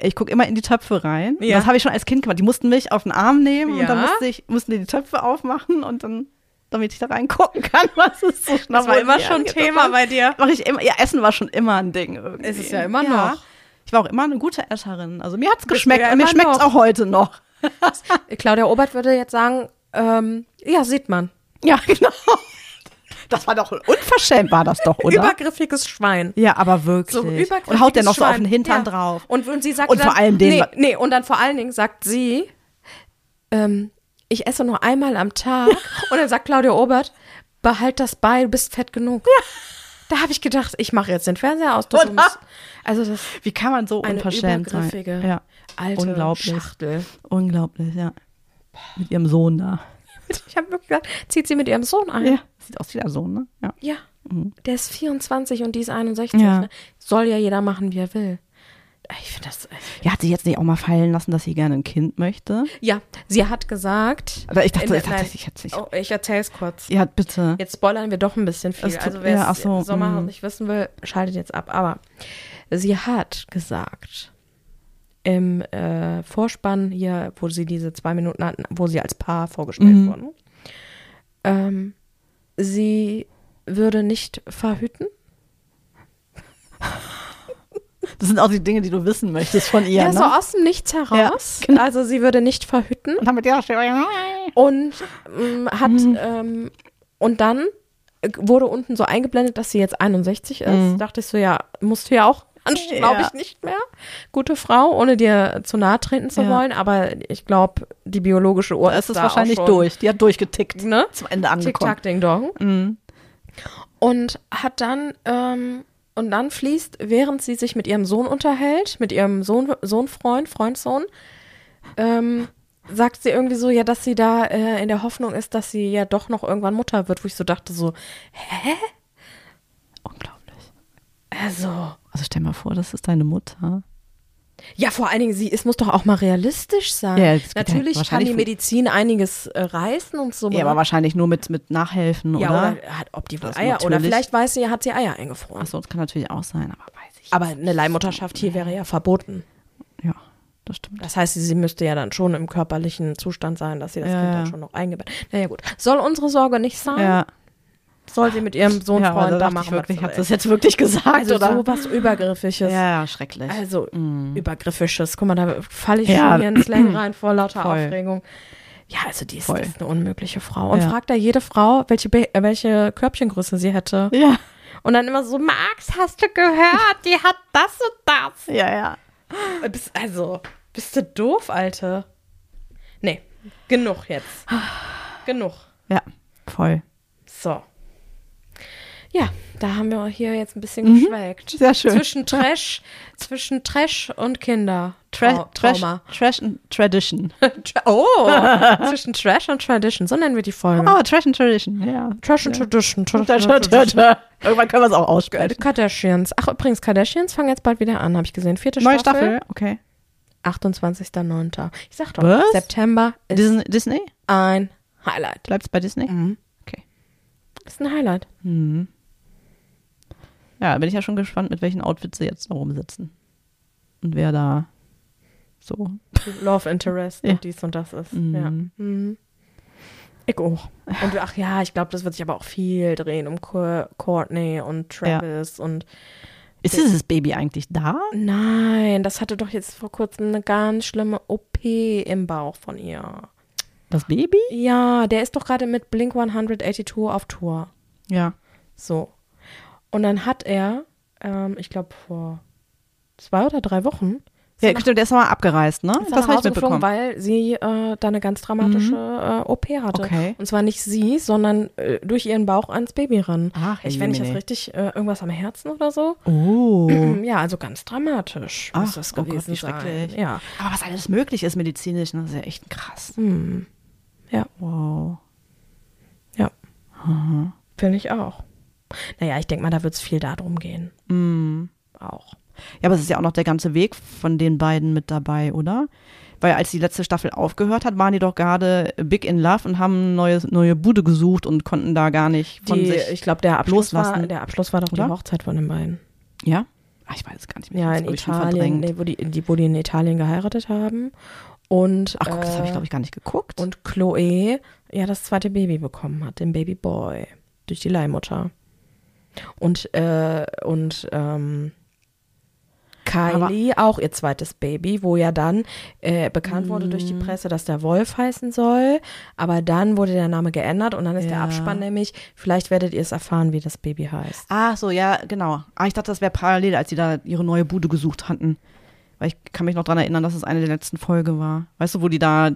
ich gucke immer in die Töpfe rein. Ja. Das habe ich schon als Kind gemacht. Die mussten mich auf den Arm nehmen und dann Ja. musste ich, mussten die die Töpfe aufmachen und dann, damit ich da reingucken kann, was ist so. Das war immer schon Thema bei dir. Mach ich immer, ja, Essen war schon immer ein Ding irgendwie. Ist es ja immer noch. Ich war auch immer eine gute Esserin. Also mir hat's Bist du geschmeckt ja und mir schmeckt's noch. auch heute noch. Claudia Obert würde jetzt sagen, ähm, ja, sieht man. Ja, genau. Das war doch unverschämt, war das doch, oder? Übergriffiges Schwein. ja, aber wirklich. So übergriffiges und haut der noch so auf Schwein. den Hintern Ja. drauf. Und, und sie sagt Und dann, vor allem den- Nee, nee, und dann vor allen Dingen sagt sie, ähm, ich esse nur einmal am Tag. und dann sagt Claudia Obert, behalt das bei, du bist fett genug. Da habe ich gedacht, ich mache jetzt den Fernseher aus. Oder? dummst. Also das Wie kann man so eine unverschämt sein? Ja, alte unglaublich. Schachtel. unglaublich, ja. Mit ihrem Sohn da. Ich habe wirklich gedacht, zieht sie mit ihrem Sohn ein. Ja, sieht aus wie der Sohn, ne? Ja. Ja. Der ist 24 und die ist 61. Ja. Ne? Soll ja jeder machen, wie er will. Ich finde das. Ja, hat sie jetzt nicht auch mal fallen lassen, dass sie gerne ein Kind möchte? Ja, sie hat gesagt. Aber ich dachte, in- ich dachte, nein, ich hätte nicht. Oh, ich erzähl's kurz. Ja, bitte. Jetzt spoilern wir doch ein bisschen viel. Tut- Also wer ja, es so, Sommer mm. nicht wissen will, schaltet jetzt ab. Aber sie hat gesagt, im äh, Vorspann hier, wo sie diese zwei Minuten hatten, wo sie als Paar vorgestellt Mhm. wurden, ähm, sie würde nicht verhüten. Das sind auch die Dinge, die du wissen möchtest von ihr, Ja, ne? so aus dem Nichts heraus. Ja, genau. Also sie würde nicht verhüten. Und damit ja, und ähm, hat Mhm. ähm, und dann äh, wurde unten so eingeblendet, dass sie jetzt 61 ist. Mhm. Dachte ich so, ja, musst du ja auch glaube Ja. ich nicht mehr. Gute Frau, ohne dir zu nahe treten zu Ja. wollen, aber ich glaube, die biologische Uhr es ist ist da wahrscheinlich auch schon, durch. Die hat durchgetickt. Ne? Zum Ende angekommen. Tick-Tack, Ding-Dong. Mhm. Und hat dann, ähm, und dann fließt, während sie sich mit ihrem Sohn unterhält, mit ihrem Sohn, Sohnfreund, Freundsohn, ähm, sagt sie irgendwie so, ja, dass sie da äh, in der Hoffnung ist, dass sie ja doch noch irgendwann Mutter wird, wo ich so dachte so, Unglaublich. also, Also stell mal vor, das ist deine Mutter. Ja, vor allen Dingen, sie, es muss doch auch mal realistisch sein. Ja, ja Natürlich kann die Medizin einiges äh, reißen und so. Ja, aber wahrscheinlich nur mit, mit Nachhelfen, ja, oder? oder hat, ob die wohl Eier, oder vielleicht weiß sie, hat sie Eier eingefroren. Achso, das kann natürlich auch sein, aber weiß ich. Aber eine Leihmutterschaft hier wäre ja verboten. Ja, das stimmt. Das heißt, sie, sie müsste ja dann schon im körperlichen Zustand sein, dass sie das Ja, Kind dann schon noch eingebettet. Naja, gut. Soll unsere Sorge nicht sein? Ja. Soll sie mit ihrem Sohn ja, Freund da machen. ich wirklich, hat das jetzt wirklich gesagt, also oder? so was Übergriffiges. ja, schrecklich. Also Mhm. Übergriffiges. Guck mal, da falle ich Ja. schon hier in Slang rein vor lauter Voll. Aufregung. Ja, also die ist, Voll. ist eine unmögliche Frau. Und Ja. fragt da jede Frau, welche, Be äh, welche Körbchengröße sie hätte. Ja, Und dann immer so, Max, hast du gehört? Die hat das und das. ja, ja. Äh, also, bist du doof, Alte? Nee, genug jetzt. genug. Ja, voll. So. Ja, da haben wir hier jetzt ein bisschen geschwelgt. Sehr schön. Zwischen Trash, zwischen Trash und Kinder. Tra Trash, Trauma. Trash and Tradition. Tra- oh, zwischen Trash und Tradition. So nennen wir die Folge. Oh, Trash and Tradition, ja. Trash and Tradition. Da, da, Tradition. Irgendwann können wir es auch aussprechen. Kardashians. Ach, übrigens, Kardashians fangen jetzt bald wieder an, habe ich gesehen. Vierte Neue Staffel. Staffel, okay. 28.09. Ich sag doch, Was? September ist Disney? Disney? ein Highlight. Bleibt's bei Disney? Mhm. Okay. Ist ein Highlight. Mhm. Ja, bin ich ja schon gespannt, mit welchen Outfits sie jetzt da rumsitzen. Und wer da so. Love Interest Ja. und dies und das ist. Mhm. Ja. Mhm. Ich auch. Und ach ja, ich glaube, das wird sich aber auch viel drehen um Co- Courtney und Travis und Ist dieses Baby eigentlich da? nein, das hatte doch jetzt vor kurzem eine ganz schlimme OP im Bauch von ihr. Das Baby? Ja, der ist doch gerade mit Blink 182 auf Tour. Ja. So. Und dann hat er, ähm, ich glaube vor zwei oder drei Wochen, Ja, nach- stimmt, der ist nochmal abgereist, ne? Das habe ich mitbekommen. weil sie äh, da eine ganz dramatische äh, OP hatte. Okay. Und zwar nicht sie, sondern äh, durch ihren Bauch ans Baby ran. Ach, ich, wenn ich das richtig, äh, irgendwas am Herzen oder so. Oh. Ja, also ganz dramatisch muss Ach, das oh Gott, gewesen wie sein. schrecklich. Ja. Aber was alles möglich ist medizinisch, ne? das ist ja echt krass. Hm. Ja, Wow. ja. Mhm. Finde ich auch. Naja, ich denke mal, da wird es viel darum gehen. Mhm. Auch. Ja, aber es ist ja auch noch der ganze Weg von den beiden mit dabei, oder? Weil als die letzte Staffel aufgehört hat, waren die doch gerade big in love und haben neue, neue Bude gesucht und konnten da gar nicht von Die, sich. ich glaube, der Abschluss war, der Abschluss war doch Oder? die Hochzeit von den beiden. ja? Ach, ich weiß es gar nicht mehr. Ja, in Italien, nee, wo die, die, wo die in Italien geheiratet haben. Und, Ach guck, das habe ich, äh, glaube ich, gar nicht geguckt. Und Chloe ja das zweite Baby bekommen hat, den Baby Boy, durch die Leihmutter. Und, äh, und ähm, Kylie auch ihr zweites Baby, wo ja dann äh, bekannt wurde durch die Mhm. Presse, dass der Wolf heißen soll. Aber dann wurde der Name geändert und dann ist der Ja. Abspann nämlich, vielleicht werdet ihr es erfahren, wie das Baby heißt. Ach so, ja, genau. Ah, ich dachte, das wäre parallel, als sie da ihre neue Bude gesucht hatten. Weil ich kann mich noch dran erinnern, dass es eine der letzten Folge war. Weißt du, wo die da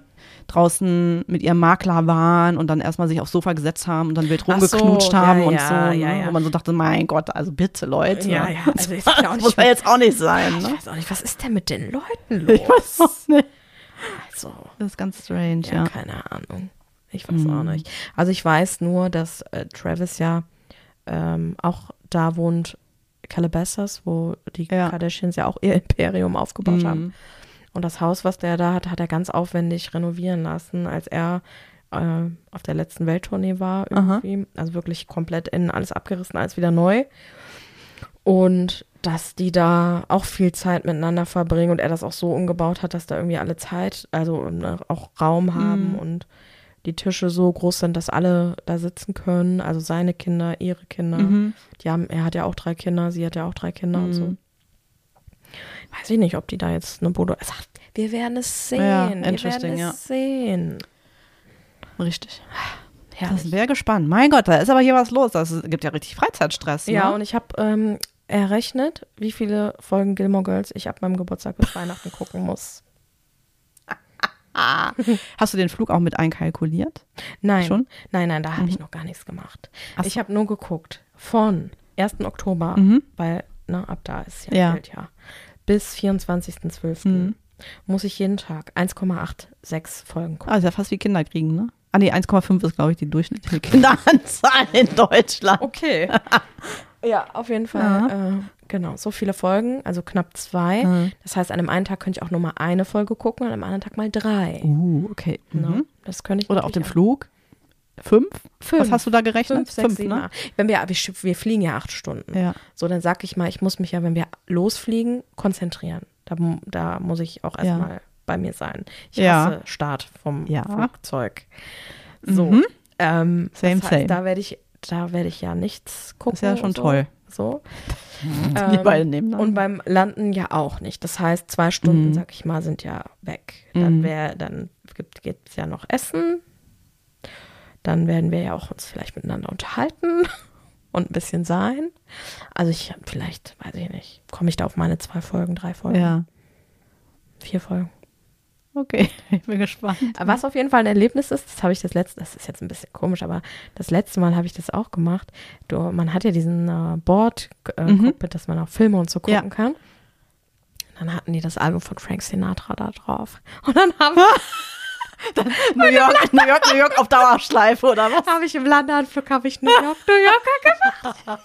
draußen mit ihrem Makler waren und dann erstmal sich aufs Sofa gesetzt haben und dann wild Ach so, rumgeknutscht ja, haben und ja, so. ne? ja. Wo man so dachte, mein Gott, also bitte, Leute. Ja, ja, also ich ja auch das nicht- muss ja jetzt auch nicht sein. Ich Ne? weiß auch nicht, was ist denn mit den Leuten los? Ich weiß auch nicht. Also, Das ist ganz strange, ja. keine Ahnung. Ich weiß Mhm. auch nicht. Also ich weiß nur, dass äh, Travis ja ähm, auch da wohnt, Calabasas, wo die Ja. Kardashians ja auch ihr Imperium aufgebaut haben. Mhm. Und das Haus, was der da hat, hat er ganz aufwendig renovieren lassen, als er äh, auf der letzten Welttournee war Aha. irgendwie. Also wirklich komplett innen alles abgerissen, alles wieder neu. Und dass die da auch viel Zeit miteinander verbringen und er das auch so umgebaut hat, dass da irgendwie alle Zeit, also ne, auch Raum haben Mhm. und die Tische so groß sind, dass alle da sitzen können. Also seine Kinder, ihre Kinder. Mhm. Die haben, er hat ja auch drei Kinder, sie hat ja auch drei Kinder und so. Mhm. Weiß ich nicht, ob die da jetzt eine Bodo. Er sagt, wir werden es sehen. Ja, wir werden es ja. sehen. Richtig. Das Herrlich. wäre gespannt. Mein Gott, da ist aber hier was los. Das gibt ja richtig Freizeitstress. Ja, ne? und ich habe ähm, errechnet, wie viele Folgen Gilmore Girls ich ab meinem Geburtstag bis Weihnachten gucken muss. Hast du den Flug auch mit einkalkuliert? Nein, Schon? nein, nein, da habe ich Mhm. noch gar nichts gemacht. Ach so. Ich habe nur geguckt von 1. Oktober, Mhm. weil na, ab da ist ja, Ja. Geldjahr, bis 24.12. Mhm. muss ich jeden Tag 1,86 Folgen gucken. Ah, ist ja fast wie Kinder kriegen, ne? Ah, nee, 1,5 ist, glaube ich, die durchschnittliche Kinderanzahl in Deutschland. Okay. ja, auf jeden Fall. Ja. Äh, genau, so viele Folgen, also knapp zwei. Mhm. Das heißt, an einem einen Tag könnte ich auch nur mal eine Folge gucken und am anderen Tag mal drei. Uh, okay. Ne? Mhm. Das könnte ich Oder auf dem Flug? Fünf? Fünf. Was hast du da gerechnet? Fünf, sechs, sieben, ne? acht. Wenn wir, wir, wir fliegen ja acht Stunden. Ja. So, dann sag ich mal, ich muss mich ja, wenn wir losfliegen, konzentrieren. Da, da muss ich auch Ja. erstmal bei mir sein. Ich Ja. hasse Start vom Ja. Flugzeug. So. Mhm. Ähm, Same, das heißt, same. Da werde ich da werde ich ja nichts gucken. ist ja schon so, toll. So. Die Ähm, beiden nebeneinander. Und beim Landen ja auch nicht. Das heißt, zwei Stunden, Mhm. sag ich mal, sind ja weg. Dann Mhm. wäre, dann gibt es ja noch Essen. Dann werden wir ja auch uns vielleicht miteinander unterhalten und ein bisschen sein. Also ich vielleicht, weiß ich nicht, komme ich da auf meine zwei Folgen, drei Folgen, ja, vier Folgen. Okay, ich bin gespannt. Was auf jeden Fall ein Erlebnis ist, das habe ich das letzte, das ist jetzt ein bisschen komisch, aber das letzte Mal habe ich das auch gemacht. Du, man hat ja diesen äh, Board, äh, Mhm. Dass man auch Filme und so gucken Ja. kann. Dann hatten die das Album von Frank Sinatra da drauf. Und dann haben, New York, New York, New York auf Dauerschleife oder was? habe ich im Landeanflug habe ich New York, New Yorker gemacht.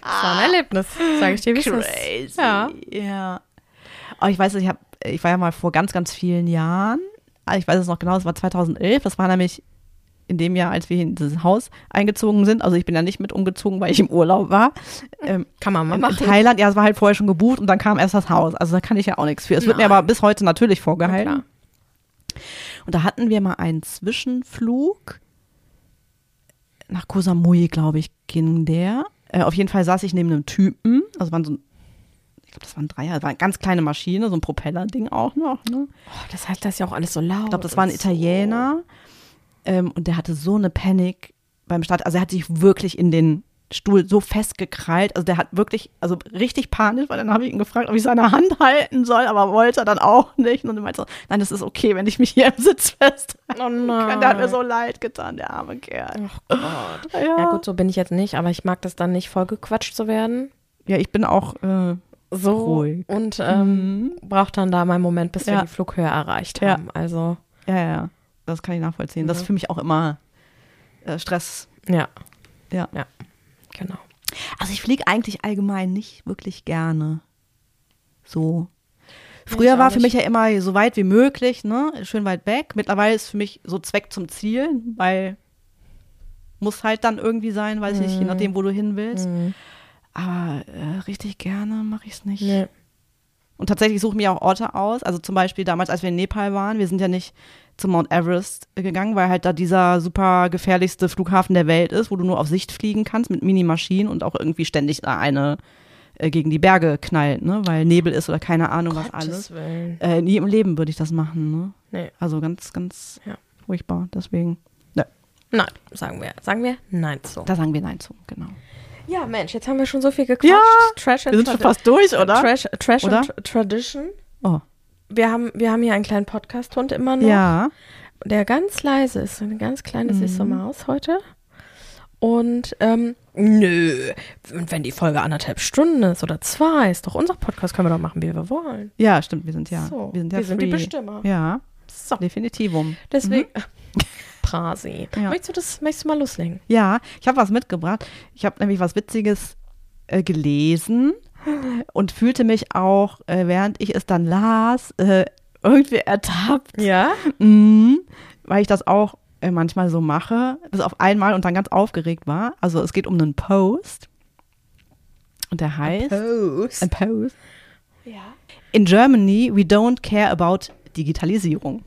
Das war ein Erlebnis, sage ich dir, wie es ist. Crazy. Ja. ja. Aber ich weiß, ich habe, ich war ja mal vor ganz, ganz vielen Jahren. ah, Ich weiß es noch genau, es war 2011. Das war nämlich in dem Jahr, als wir in dieses Haus eingezogen sind. Also ich bin ja nicht mit umgezogen, weil ich im Urlaub war. Ähm, Kann man mal in machen. Thailand, ja, es war halt vorher schon gebucht und dann kam erst das Haus. Also da kann ich ja auch nichts für. Es wird mir aber bis heute natürlich Na vorgehalten. klar. Und da hatten wir mal einen Zwischenflug. Nach Koh Samui, glaube ich, ging der. Äh, auf jeden Fall saß ich neben einem Typen. Also waren so ein, glaube, das waren Dreier. Das war eine ganz kleine Maschine, so ein Propellerding auch noch. Ne? Oh, das heißt, das ist ja auch alles so laut. Ich glaube, das war ein so. Italiener. Ähm, und der hatte so eine Panik beim Start. Also er hat sich wirklich in den Stuhl so festgekrallt. Also der hat wirklich, also richtig panisch, weil dann habe ich ihn gefragt, ob ich seine Hand halten soll, aber wollte er dann auch nicht. Und er meinte so, nein, das ist okay, wenn ich mich hier im Sitz festhalte. Oh nein. Der hat mir so leid getan, der arme Kerl. Ach Gott. Ja, Ja gut, so bin ich jetzt nicht, aber ich mag das dann nicht, vollgequatscht zu werden. Ja, ich bin auch, äh, So Ruhig. und ähm, braucht dann da meinen Moment, bis wir Ja. die Flughöhe erreicht Ja. haben. Also ja, ja, ja, das kann ich nachvollziehen. Das Mhm. ist für mich auch immer äh, Stress. ja, Ja. ja, genau. Also ich fliege eigentlich allgemein nicht wirklich gerne. So. Früher war für nicht. mich ja immer so weit wie möglich, ne? Schön weit weg. Mittlerweile ist für mich so Zweck zum Ziel, weil muss halt dann irgendwie sein, weiß ich, je Mhm. nachdem, wo du hin willst. Mhm. Aber äh, richtig gerne mache ich es nicht. Nee. Und tatsächlich suche ich mir auch Orte aus. Also zum Beispiel damals, als wir in Nepal waren, wir sind ja nicht zum Mount Everest gegangen, weil halt da dieser super gefährlichste Flughafen der Welt ist, wo du nur auf Sicht fliegen kannst mit Minimaschinen und auch irgendwie ständig da eine äh, gegen die Berge knallt, ne? Weil Nebel ist oder keine Ahnung was alles. Gottes Willen. Äh, nie im Leben würde ich das machen, ne? Nee. Also ganz, ganz Ja. furchtbar. Deswegen, Nein, sagen wir, sagen wir nein zu. da sagen wir Nein zu, genau. Ja, Mensch, jetzt haben wir schon so viel gequatscht. Ja, Trash and Wir sind schon fast durch, oder? Trash, Trash Oder? and Tra- Tradition. Oh. Wir haben, wir haben hier einen kleinen Podcast-Hund immer noch. Ja. der ganz leise ist, eine ganz kleine Mhm. süße Maus heute. Und ähm, nö, und wenn die Folge anderthalb Stunden ist oder zwei, ist doch unser Podcast, können wir doch machen, wie wir wollen. Ja, stimmt, wir sind ja. so, wir sind ja wir sind die. Bestimmer. Ja, So, definitivum. deswegen. Prasi. Ja. Möchtest du das, möchtest du mal loslegen? Ja, ich habe was mitgebracht. Ich habe nämlich was Witziges äh, gelesen und fühlte mich auch, äh, während ich es dann las, äh, irgendwie ertappt, Ja? mhm, weil ich das auch äh, manchmal so mache, bis auf einmal und dann ganz aufgeregt war. Also es geht um einen Post und der heißt Post. ein Post. Ja. In Germany, we don't care about Digitalisierung.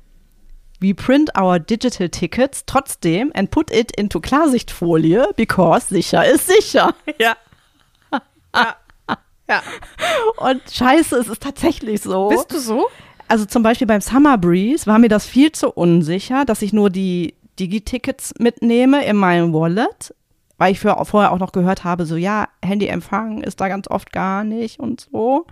We print our digital tickets trotzdem and put it into Klarsichtfolie because sicher ist sicher. Ja. ja. Und scheiße, es ist tatsächlich so. Bist du so? Also zum Beispiel beim Summer Breeze war mir das viel zu unsicher, dass ich nur die Digi-Tickets mitnehme in meinem Wallet, weil ich vorher auch noch gehört habe, so ja, Handyempfang ist da ganz oft gar nicht und so.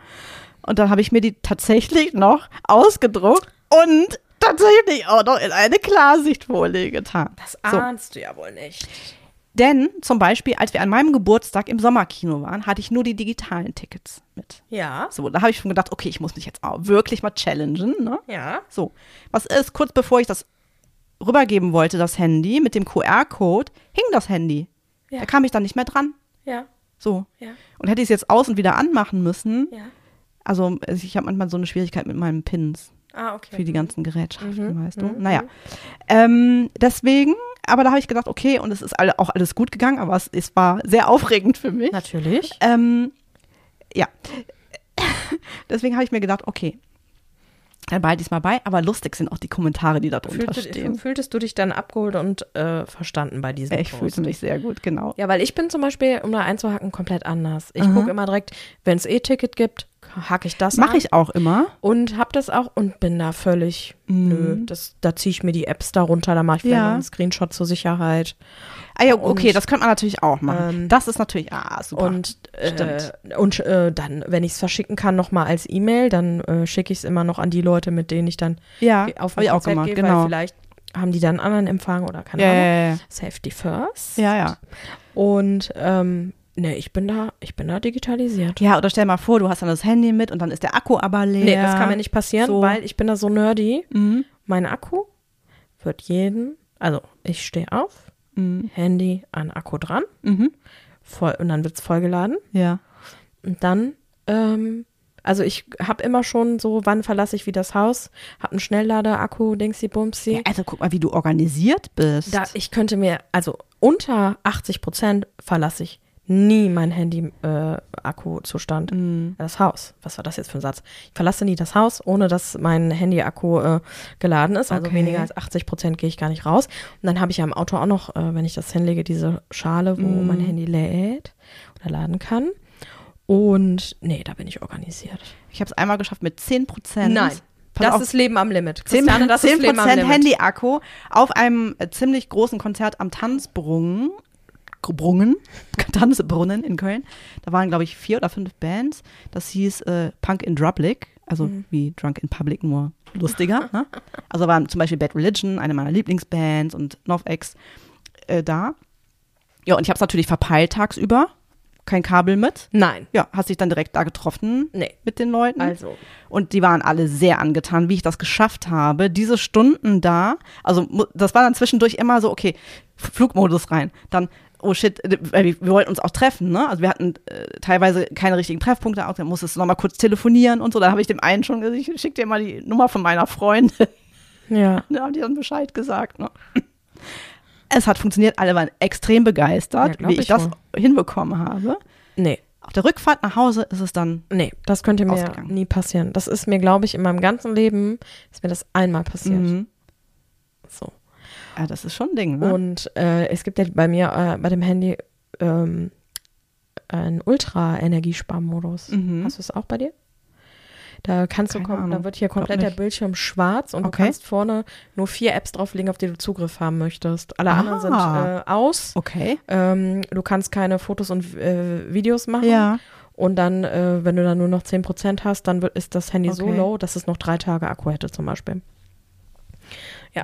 Und dann habe ich mir die tatsächlich noch ausgedruckt und tatsächlich auch noch in eine Klarsichtfolie getan. Das So. ahnst du ja wohl nicht. Denn zum Beispiel, als wir an meinem Geburtstag im Sommerkino waren, hatte ich nur die digitalen Tickets mit. Ja. So, da habe ich schon gedacht, okay, ich muss mich jetzt auch wirklich mal challengen, ne? Ja. So, was ist, kurz bevor ich das rübergeben wollte, das Handy, mit dem QR-Code, hing das Handy. Ja. Da kam ich dann nicht mehr dran. Ja. So. Ja. Und hätte ich es jetzt aus und wieder anmachen müssen, Ja. also ich habe manchmal so eine Schwierigkeit mit meinen Pins Ah, okay. für die ganzen Gerätschaften, Mhm, weißt du. mhm, Naja. mhm. Ähm, deswegen, aber da habe ich gedacht, okay, und es ist alle, auch alles gut gegangen, aber es, es war sehr aufregend für mich. Natürlich. Ähm, ja. Deswegen habe ich mir gedacht, okay, Dann behalte ich es mal bei, aber lustig sind auch die Kommentare, die da drunter Fühlte, stehen. fühltest du dich dann abgeholt und äh, verstanden bei diesem Ich Post? fühlte mich sehr gut, genau. Ja, weil ich bin zum Beispiel, um da einzuhacken, komplett anders. Ich gucke immer direkt, wenn es E-Ticket gibt, hacke ich das Mache ich auch immer. und hab das auch und bin da völlig, nö, das, da ziehe ich mir die Apps da runter, da mache ich vielleicht. Ja. einen Screenshot zur Sicherheit. Ah ja, okay, Und, das könnte man natürlich auch machen. ähm, das ist natürlich, ah, super. Und, äh, und äh, dann, wenn ich es verschicken kann, nochmal als E-Mail, dann äh, schicke ich es immer noch an die Leute, mit denen ich dann ja, auf habe ein ich auch gemacht, gehe, genau. weil vielleicht haben die dann einen anderen Empfang oder keine ja, Ahnung. ja, ja, Safety first. ja, ja. Und ähm, ne, ich bin da, ich bin da digitalisiert. Ja, oder stell mal vor, du hast dann das Handy mit und dann ist der Akku aber leer. Nee, das kann mir nicht passieren, So. weil ich bin da so nerdy. Mhm. Mein Akku wird jeden, also ich stehe auf, Mhm. Handy an Akku dran, Mhm. voll, und dann wird es vollgeladen. Ja. Und dann, ähm, also ich habe immer schon so, wann verlasse ich wie das Haus, habe einen Schnelllader-Akku, Dingsy Bumsy. ja. Also guck mal, wie du organisiert bist. Da, ich könnte mir, also unter 80 Prozent verlasse ich nie mein Handy-Akku-Zustand. Mhm. Das Haus. Was war das jetzt für ein Satz? Ich verlasse nie das Haus, ohne dass mein Handy-Akku äh, geladen ist. Also Okay. weniger als 80 Prozent gehe ich gar nicht raus. Und dann habe ich ja im Auto auch noch, äh, wenn ich das hinlege, diese Schale, wo Mhm. mein Handy lädt oder laden kann. Und nee, da bin ich organisiert. Ich habe es einmal geschafft mit 10 Prozent. das ist Leben am Limit. 10, Christiane, das ist Leben am Limit. Handy-Akku auf einem äh, ziemlich großen Konzert am Tanzbrunnen. Brungen, Tanzbrunnen in Köln. Da waren, glaube ich, vier oder fünf Bands. Das hieß äh, Punk in Drublic, also Mhm. wie Drunk in Public, nur lustiger. ne? Also waren zum Beispiel Bad Religion, eine meiner Lieblingsbands und NovX äh, da. Ja, und ich habe es natürlich verpeilt tagsüber. Kein Kabel mit. Nein. Ja, hast dich dann direkt da getroffen Nee. mit den Leuten. Also. Und die waren alle sehr angetan, wie ich das geschafft habe. Diese Stunden da, also das war dann zwischendurch immer so, okay, Flugmodus rein. Dann, oh shit, äh, wir, wollten uns auch treffen, ne? Also wir hatten äh, teilweise keine richtigen Treffpunkte, auch dann musstest du nochmal kurz telefonieren und so. Da habe ich dem einen schon gesagt, ich schick dir mal die Nummer von meiner Freundin. Ja. da haben die dann Bescheid gesagt, ne? Es hat funktioniert, alle waren extrem Ja, begeistert, glaub wie ich, ich das wohl. hinbekommen habe. Nee. Auf der Rückfahrt nach Hause ist es dann Nee, das könnte mir nie passieren. Das ist mir, glaube ich, in meinem ganzen Leben ist mir das einmal passiert. Mhm. So. Ja, das ist schon ein Ding, ne? Und äh, es gibt ja bei mir äh, bei dem Handy ähm, einen Ultra-Energiesparmodus. Mhm. Hast du es auch bei dir? Da kannst du Keine kom- Ahnung. da wird hier komplett der. Bildschirm schwarz und Okay. du kannst vorne nur vier Apps drauflegen, auf die du Zugriff haben möchtest. Alle anderen sind Ah. äh, aus. okay. Ähm, du kannst keine Fotos und äh, Videos machen. Ja. Und dann, äh, wenn du dann nur noch 10% hast, dann wird, ist das Handy so Okay. low, dass es noch drei Tage Akku hätte zum Beispiel.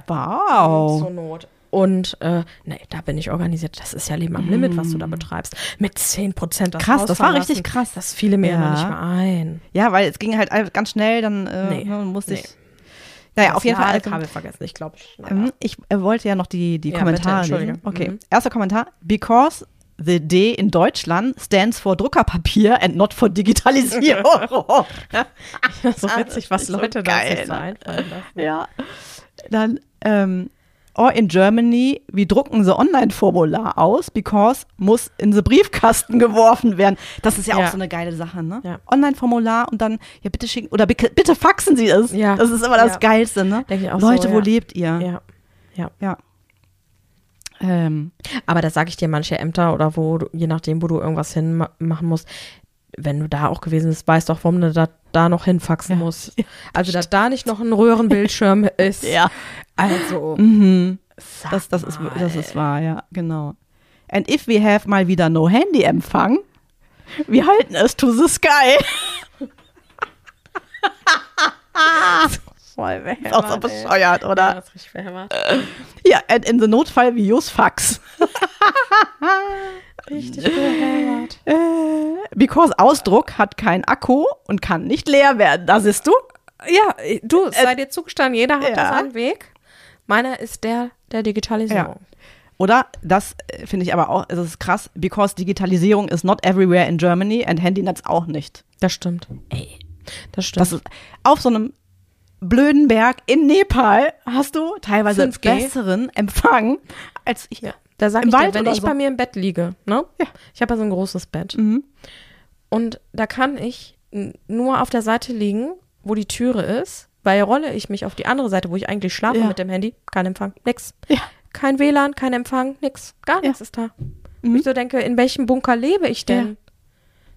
Wow. Zur Not. Und äh, nee, da bin ich organisiert. Das ist ja Leben am Limit, was du da betreibst. Mit 10% das Mm. Krass, das war richtig krass. Das fiele mir ja. Ja. nicht mehr ein. Ja, weil es ging halt ganz schnell, dann äh, Nee, ne, musste nee. ich. Naja, Das auf jeden Fall. Ladekabel vergessen, ich glaube. Ähm, ich äh, wollte ja noch die, die Ja, Kommentare bitte, lesen. Okay, Mhm. erster Kommentar. Because the D in Deutschland stands for Druckerpapier and not for Digitalisierung. so witzig, was ist so Leute da so ne? einfallen lassen. ja. Dann, ähm, or in Germany, wie drucken sie Online-Formular aus, because muss in the Briefkasten geworfen werden. Das ist ja, Ja. auch so eine geile Sache, ne? Ja. Online-Formular und dann, ja, bitte schicken, oder bitte, faxen Sie es. Ja. Das ist immer das. Geilste, ne? Denke ich auch Leute, so, wo lebt ihr? Ja. Ja. Ja. Ähm, Aber das sage ich dir, manche Ämter oder wo, du, je nachdem, wo du irgendwas hinmachen musst, wenn du da auch gewesen bist, weißt doch, warum du da, da noch hinfaxen musst. Also, dass da nicht noch ein Röhrenbildschirm ist. Ja. Also, mhm. Das, das, ist, das ist wahr, ja, genau. And if we have mal wieder no Handy-Empfang, wir halten es to the sky. voll Ist auch so bescheuert, Ja, oder? das ist richtig verhämmert. Ja, and in the Notfall we use Fax. Richtig verhämmert. Äh, because Ausdruck hat keinen Akku und kann nicht leer werden. Da siehst du? Ja, du, es sei dir zugestanden, jeder hat ja. da seinen Weg. Meiner ist der der Digitalisierung. Oder, das äh, finde ich aber auch, es ist krass, because Digitalisierung is not everywhere in Germany and Handynetz auch nicht. Das stimmt. Ey, das stimmt. Das ist auf so einem blöden Berg in Nepal hast du teilweise 5G. besseren Empfang als ich. ja. Da sag Im ich dir, Wald wenn oder ich so. bei mir im Bett liege, ne? Ja. Ich habe ja so ein großes Bett. Mhm. Und da kann ich nur auf der Seite liegen, wo die Türe ist, Weil rolle ich mich auf die andere Seite, wo ich eigentlich schlafe Ja. mit dem Handy, kein Empfang, nix. Ja. Kein WLAN, kein Empfang, nix. Gar nichts ist da. Mhm. Ich so denke, in welchem Bunker lebe ich denn?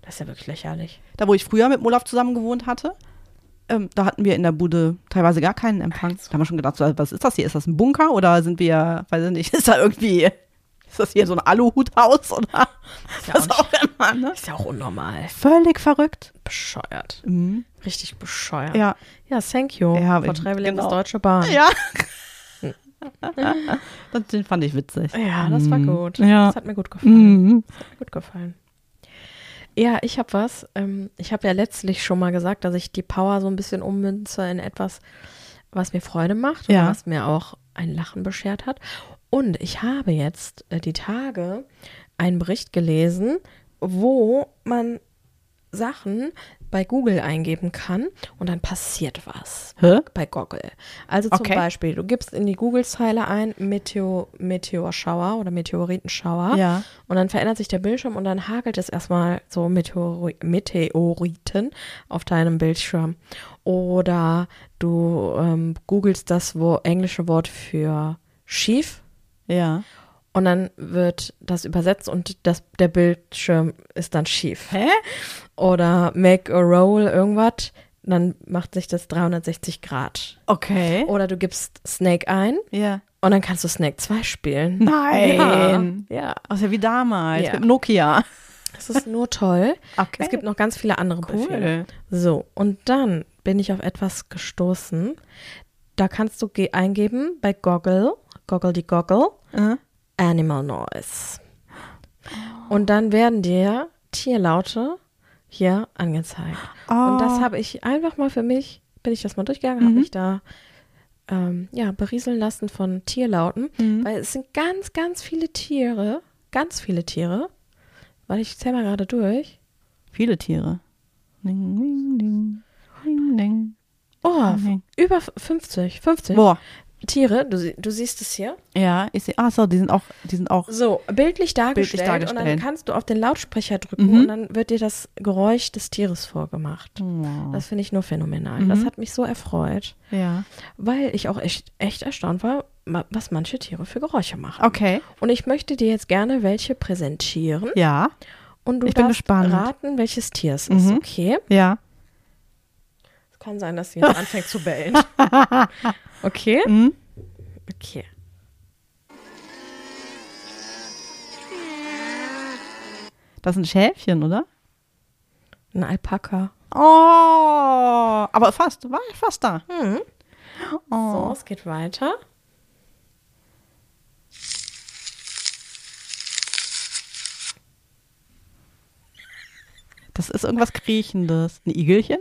Das ist ja wirklich lächerlich. Da, wo ich früher mit Olaf zusammen gewohnt hatte, ähm, da hatten wir in der Bude teilweise gar keinen Empfang. Da haben wir schon gedacht, so, was ist das hier? Ist das ein Bunker oder sind wir, weiß ich nicht, ist da irgendwie, ist das hier so ein Aluhuthaus oder ja was auch auch immer, ne? Ist ja auch unnormal. Völlig verrückt. Bescheuert. Mhm. Richtig bescheuert. Ja. Ja, thank you. Ja, for traveling genau. Deutsche Bahn. Ja. den fand ich witzig. Ja, das war gut. Ja. Das hat mir gut gefallen. Mhm. Das hat mir gut gefallen. Ja, ich habe was. Ähm, ich habe ja letztlich schon mal gesagt, dass ich die Power so ein bisschen ummünze in etwas, was mir Freude macht Ja. und was mir auch ein Lachen beschert hat. Und ich habe jetzt äh, die Tage einen Bericht gelesen, wo man Sachen bei Google eingeben kann und dann passiert was Hä? bei Google. Also zum Okay. Beispiel, du gibst in die Google-Zeile ein Meteor, Meteorschauer oder Meteoritenschauer Ja. und dann verändert sich der Bildschirm und dann hagelt es erstmal so Meteori Meteoriten auf deinem Bildschirm. Oder du ähm, googelst das wo, englische Wort für schief Ja. Und dann wird das übersetzt und das, der Bildschirm ist dann schief. Hä? Oder make a roll irgendwas, dann macht sich das 360 Grad. Okay. Oder du gibst Snake ein Ja. und dann kannst du Snake 2 spielen. Nein. Ja, ja. Das ja wie damals Ja. mit Nokia. es ist nur toll. Okay. Es gibt noch ganz viele andere Befehle. cool. So, und dann bin ich auf etwas gestoßen. Da kannst du ge- eingeben bei Goggle, Goggle die Goggle, Äh? Animal Noise. Und dann werden dir Tierlaute hier angezeigt. Und das Oh. habe ich einfach mal für mich, bin ich das mal durchgegangen, habe Mhm. mich da ähm, ja, berieseln lassen von Tierlauten, Mhm. weil es sind ganz, ganz viele Tiere, ganz viele Tiere, weil ich zähle mal gerade durch. Viele Tiere. Ding, ding, ding. Ding, ding. Oh, Mhm. über 50, 50 Boah. Tiere, du, du siehst es hier. Ja, ich sehe. Ach so, die sind auch, die sind auch. So, bildlich dargestellt, und dann dargestellt. kannst du auf den Lautsprecher drücken Mhm. und dann wird dir das Geräusch des Tieres vorgemacht. Oh. Das finde ich nur phänomenal. Mhm. Das hat mich so erfreut, Ja. weil ich auch echt, echt erstaunt war, was manche Tiere für Geräusche machen. Okay. Und ich möchte dir jetzt gerne welche präsentieren Ja. und du Ich darfst raten, welches Tier es ist, Mhm. okay? Ja. Kann sein, dass sie jetzt anfängt zu bellen. Okay? Mhm. Okay. Das ist ein Schäfchen, oder? Ein Alpaka. Oh, aber fast, war fast da. Mhm. So, Oh. es geht weiter. Das ist irgendwas Kriechendes. Ein Igelchen?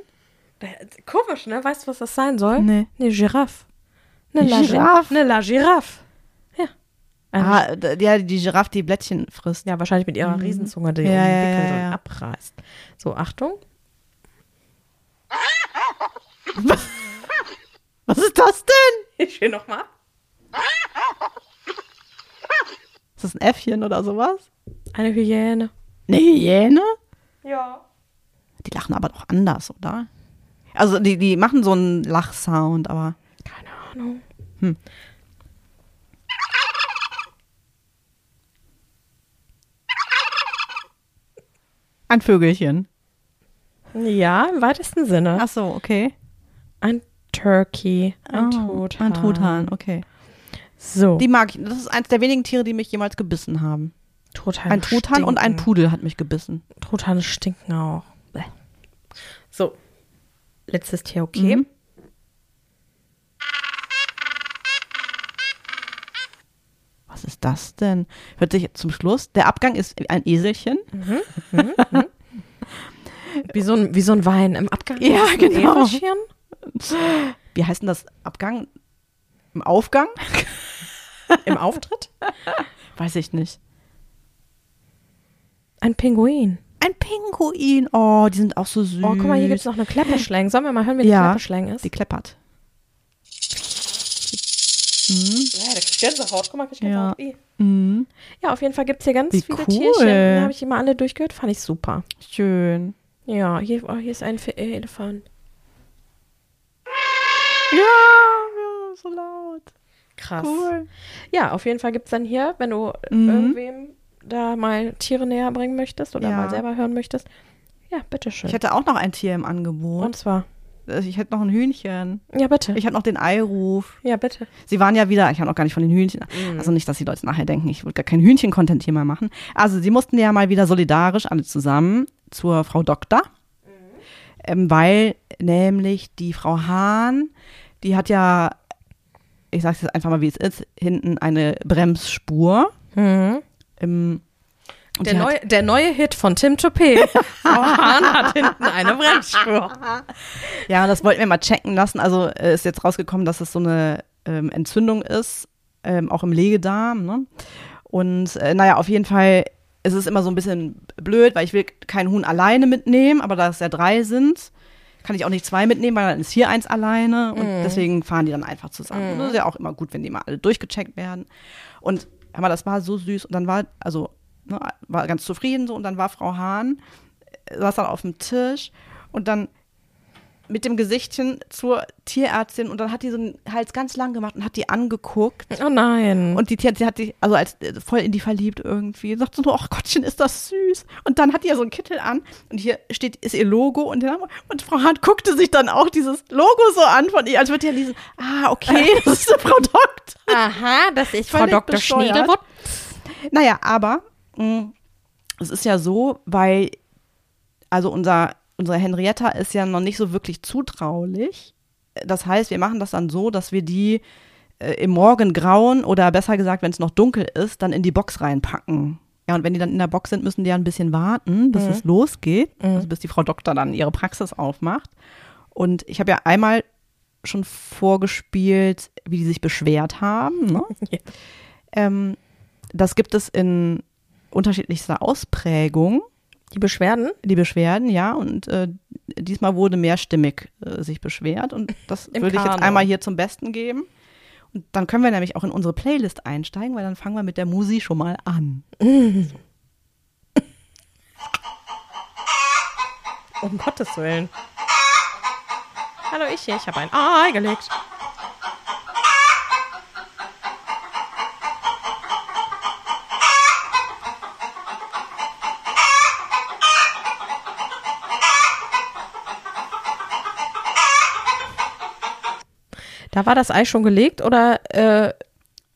Komisch, ne? Weißt du, was das sein soll? Nee. Eine Giraffe. Eine La Giraffe? Eine La Giraffe. Ja. Ah, ja, die Giraffe, die Blättchen frisst. Ja, wahrscheinlich mit ihrer Riesenzunge, die Ja, um ja, ja, ja. abreißt. So, Achtung. Was ist das denn? Ich will nochmal. Ist das ein Äffchen oder sowas? Eine Hyäne. Eine Hyäne? Ja. Die lachen aber doch anders, oder? Also die, die machen so einen Lachsound, aber Keine Ahnung. ein Vögelchen. Ja, im weitesten Sinne. Ach so, okay. Ein Turkey. Ein Oh, Truthahn. Ein Truthahn, okay. So. Die mag ich. Das ist eins der wenigen Tiere, die mich jemals gebissen haben. Truthahn Ein Truthahn und ein stinken. Pudel hat mich gebissen. Truthahne stinken auch. Bäh. So. Letztes Tier, okay. Mhm. Was ist das denn? Hört sich zum Schluss. Der Abgang ist ein Eselchen. Wie, so ein, wie so ein Wein im Abgang. Ja, Ist ein genau. Eselchen. Wie heißt denn das? Abgang? Im Aufgang? Im Auftritt. Weiß ich nicht. Ein Pinguin. Ein Pinguin. Oh, die sind auch so süß. Oh, guck mal, hier gibt es noch eine Klepperschlange. Sollen wir mal hören, wie die Ja. Klepperschlange ist? Die kleppert. Ja, der kriegt Gänsehaut. Guck mal, kriegt Ja. Gänsehaut. Ih. Mhm. Ja, auf jeden Fall gibt es hier ganz Wie viele cool. Tierchen. Da habe ich immer alle durchgehört. Fand ich super. Schön. Ja, hier, oh, hier ist ein Fe- äh, Elefant. Ja, ja, so laut. Krass. Cool. Ja, auf jeden Fall gibt es dann hier, wenn du Mhm. irgendwem da mal Tiere näher bringen möchtest oder Ja. mal selber hören möchtest. Ja, bitteschön. Ich hätte auch noch ein Tier im Angebot. Und zwar. Also Ich hätte noch ein Hühnchen. Ja, bitte. Ich hätte noch den Eiruf. ja, bitte. Sie waren ja wieder, ich habe noch gar nicht von den Hühnchen, also nicht, dass die Leute nachher denken, ich würde gar keinen Hühnchen-Content hier mal machen. Also sie mussten ja mal wieder solidarisch alle zusammen zur Frau Doktor, ähm, weil nämlich die Frau Hahn, die hat ja, ich sage jetzt einfach mal, wie es ist, hinten eine Bremsspur. Mhm. Im, und Der, neue, der neue Hit von Tim Toupé. Frau Hahn hat hinten eine Bremsspur. Ja, das wollten wir mal checken lassen. Also äh, ist jetzt rausgekommen, dass es so eine ähm, Entzündung ist, ähm, auch im Legedarm. Ne? Und äh, naja, auf jeden Fall ist es immer so ein bisschen blöd, weil ich will kein Huhn alleine mitnehmen, aber da es ja drei sind, kann ich auch nicht zwei mitnehmen, weil dann ist hier eins alleine und deswegen fahren die dann einfach zusammen. Und das ist ja auch immer gut, wenn die mal alle durchgecheckt werden. Und mal, das war so süß und dann war, also, ne, war ganz zufrieden so und dann war Frau Hahn, äh, saß dann auf dem Tisch und dann mit dem Gesichtchen zur Tierärztin und dann hat die so einen Hals ganz lang gemacht und hat die angeguckt. Oh nein. Und die Tierärztin hat sich, also als äh, voll in die verliebt irgendwie, sagt so, ach Gottchen, ist das süß. Und dann hat die ja so einen Kittel an und hier steht, ist ihr Logo und, Name. und Frau Hahn guckte sich dann auch dieses Logo so an von ihr, als würde die ja diesen, ah, okay, das ist Frau Doktor. Aha, das ist Frau Dr. Schniedelwurz. Naja, aber mh, es ist ja so, weil, also unser, unsere Henrietta ist ja noch nicht so wirklich zutraulich. Das heißt, wir machen das dann so, dass wir die äh, im Morgengrauen oder besser gesagt, wenn es noch dunkel ist, dann in die Box reinpacken. Ja, und wenn die dann in der Box sind, müssen die ja ein bisschen warten, bis es losgeht, also bis die Frau Doktor dann ihre Praxis aufmacht. Und ich habe ja einmal schon vorgespielt, wie die sich beschwert haben. Ne? Ja. Ähm, das gibt es in unterschiedlichster Ausprägung, Die Beschwerden? die Beschwerden, ja. Und äh, diesmal wurde mehrstimmig äh, sich beschwert. Und das würde ich jetzt einmal hier zum Besten geben. Und dann können wir nämlich auch in unsere Playlist einsteigen, weil dann fangen wir mit der Musi schon mal an. Um Gottes Willen. Hallo, ich hier. Ich habe ein Ei gelegt. Da war das Ei schon gelegt oder äh,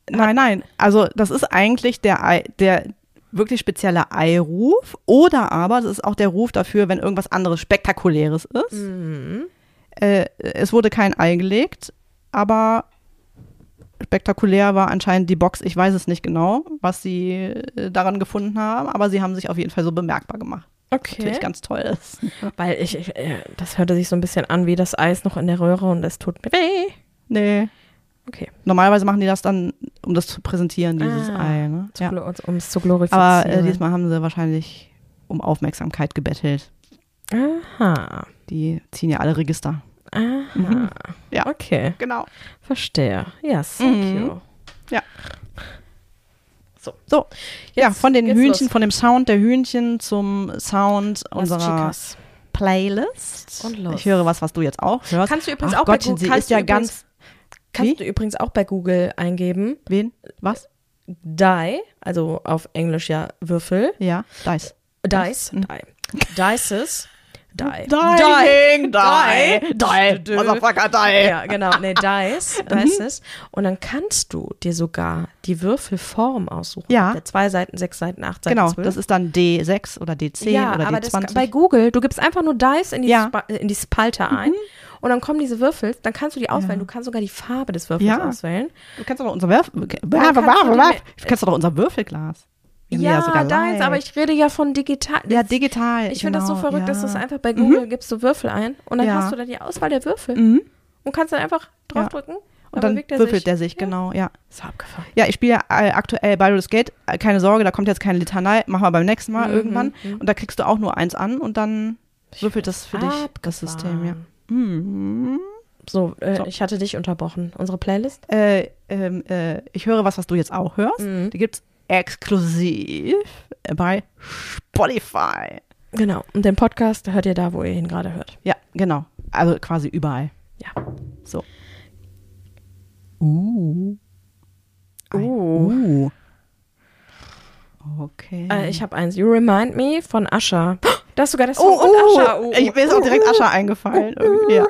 Nein, nein. Also das ist eigentlich der, Ei, der wirklich spezielle Eiruf oder aber das ist auch der Ruf dafür, wenn irgendwas anderes Spektakuläres ist. Mhm. Äh, es wurde kein Ei gelegt, aber spektakulär war anscheinend die Box. Ich weiß es nicht genau, was sie äh, daran gefunden haben, aber sie haben sich auf jeden Fall so bemerkbar gemacht. okay. Natürlich ganz toll ist. Weil ich, ich äh, das hörte sich so ein bisschen an wie das Eis noch in der Röhre und es tut mir weh. Nee. Okay. Normalerweise machen die das dann, um das zu präsentieren, dieses Ah, Ei. Ne? Ja. Um es zu glorifizieren. Aber äh, diesmal haben sie wahrscheinlich um Aufmerksamkeit gebettelt. Aha. Die ziehen ja alle Register. Aha. Ja. Okay. Genau. Verstehe. Ja, thank Mhm. you. Ja. So. So, ja, Jetzt von den Hühnchen, los. von dem Sound der Hühnchen zum Sound Las unserer Chicas. Playlist. Und los. Ich höre was, was du jetzt auch hörst. Kannst du übrigens Ach auch bei Gottchen, Google- sie ist ja ganz. Kannst Wie? du übrigens auch bei Google eingeben, Wen? Was? Die, also auf Englisch ja Würfel, Ja, Dice. Dice, Mhm. Die, Dices, Die. Dying, Die. die, Die. Motherfucker, die. Ja, genau, nee, Dice, Dices. Und dann kannst du dir sogar die Würfelform aussuchen. Ja. Der zwei Seiten, sechs Seiten, acht Seiten, Genau, zwölf. das ist dann D6 oder D10 ja, oder aber das, D20. bei Google, du gibst einfach nur Dice in die, Ja. Mhm. Spa in die Spalte ein und dann kommen diese Würfel, dann kannst du die auswählen. Du kannst sogar die Farbe des Würfels Ja. auswählen. du kennst doch unser Würfel. kannst du kennst doch unser Würfelglas. Ja, sogar Dice, live. aber ich rede ja von digital. Ja, digital. Ich finde das so genau, verrückt, ja. dass du es einfach bei Google gibst, du Würfel ein und dann Ja. hast du da die Auswahl der Würfel Mhm. und kannst dann einfach Ja. draufdrücken. Und dann er würfelt sich. der sich, genau, ja. Ist abgefahren. Ja, ich spiele äh, aktuell Baldur's Gate. Äh, Keine Sorge, da kommt jetzt keine Litanei. Machen wir beim nächsten Mal Mhm, irgendwann. mhm. Und da kriegst du auch nur eins an und dann würfelt das für dich das. System, ja. Mhm. So, äh, So. ich hatte dich unterbrochen. Unsere Playlist? Äh, ähm, äh, ich höre was, was du jetzt auch hörst. Mhm. Die gibt's exklusiv bei Spotify. Genau. Und den Podcast hört ihr da, wo ihr ihn gerade hört. Ja, genau. Also quasi überall. Ja. So. Uh. Ein Uh. Uh. Okay. Äh, ich habe eins. You Remind Me von Usher. Das ist sogar das oh, Song oh, und Usher. Oh, ich, mir ist auch direkt oh, Ascher eingefallen. irgendwie, ja.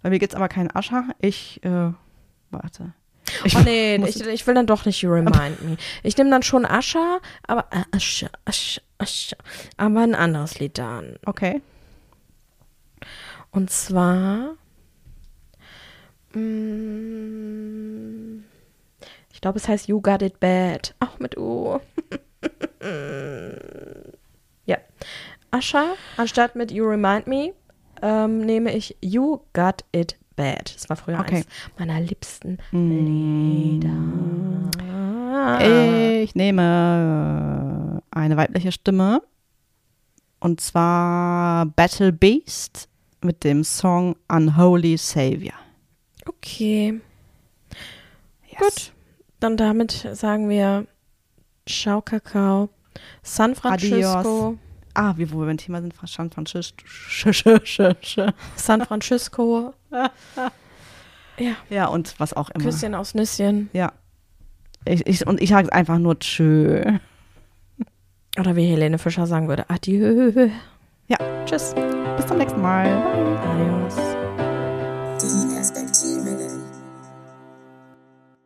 Bei mir gibt es aber keinen Ascher. Ich, äh, warte. Ich Oh nee, ich, ich will dann doch nicht You Remind Me. Ich nehme dann schon Usher, aber äh, Usher, Usher, Usher. Aber ein anderes Lied dann. okay. Und zwar. mm, Ich glaube, es heißt You Got It Bad. Auch mit U. ja. Usher, anstatt mit You Remind Me, ähm, nehme ich You Got It Bad. Das war früher Okay. eins meiner liebsten Mm. Lieder. Ich nehme eine weibliche Stimme. Und zwar Battle Beast mit dem Song Unholy Savior. Okay, Yes. gut. Dann damit sagen wir Ciao Kakao, San Francisco, Ah, wie wo wir beim Thema sind, San Francisco. San Francisco. ja, Ja, und was auch immer. Küsschen aus Nüsschen. Ja. Ich, ich, und ich sage einfach nur tschö. Oder wie Helene Fischer sagen würde, adieu. Ja. Tschüss. Bis zum nächsten Mal. Adios.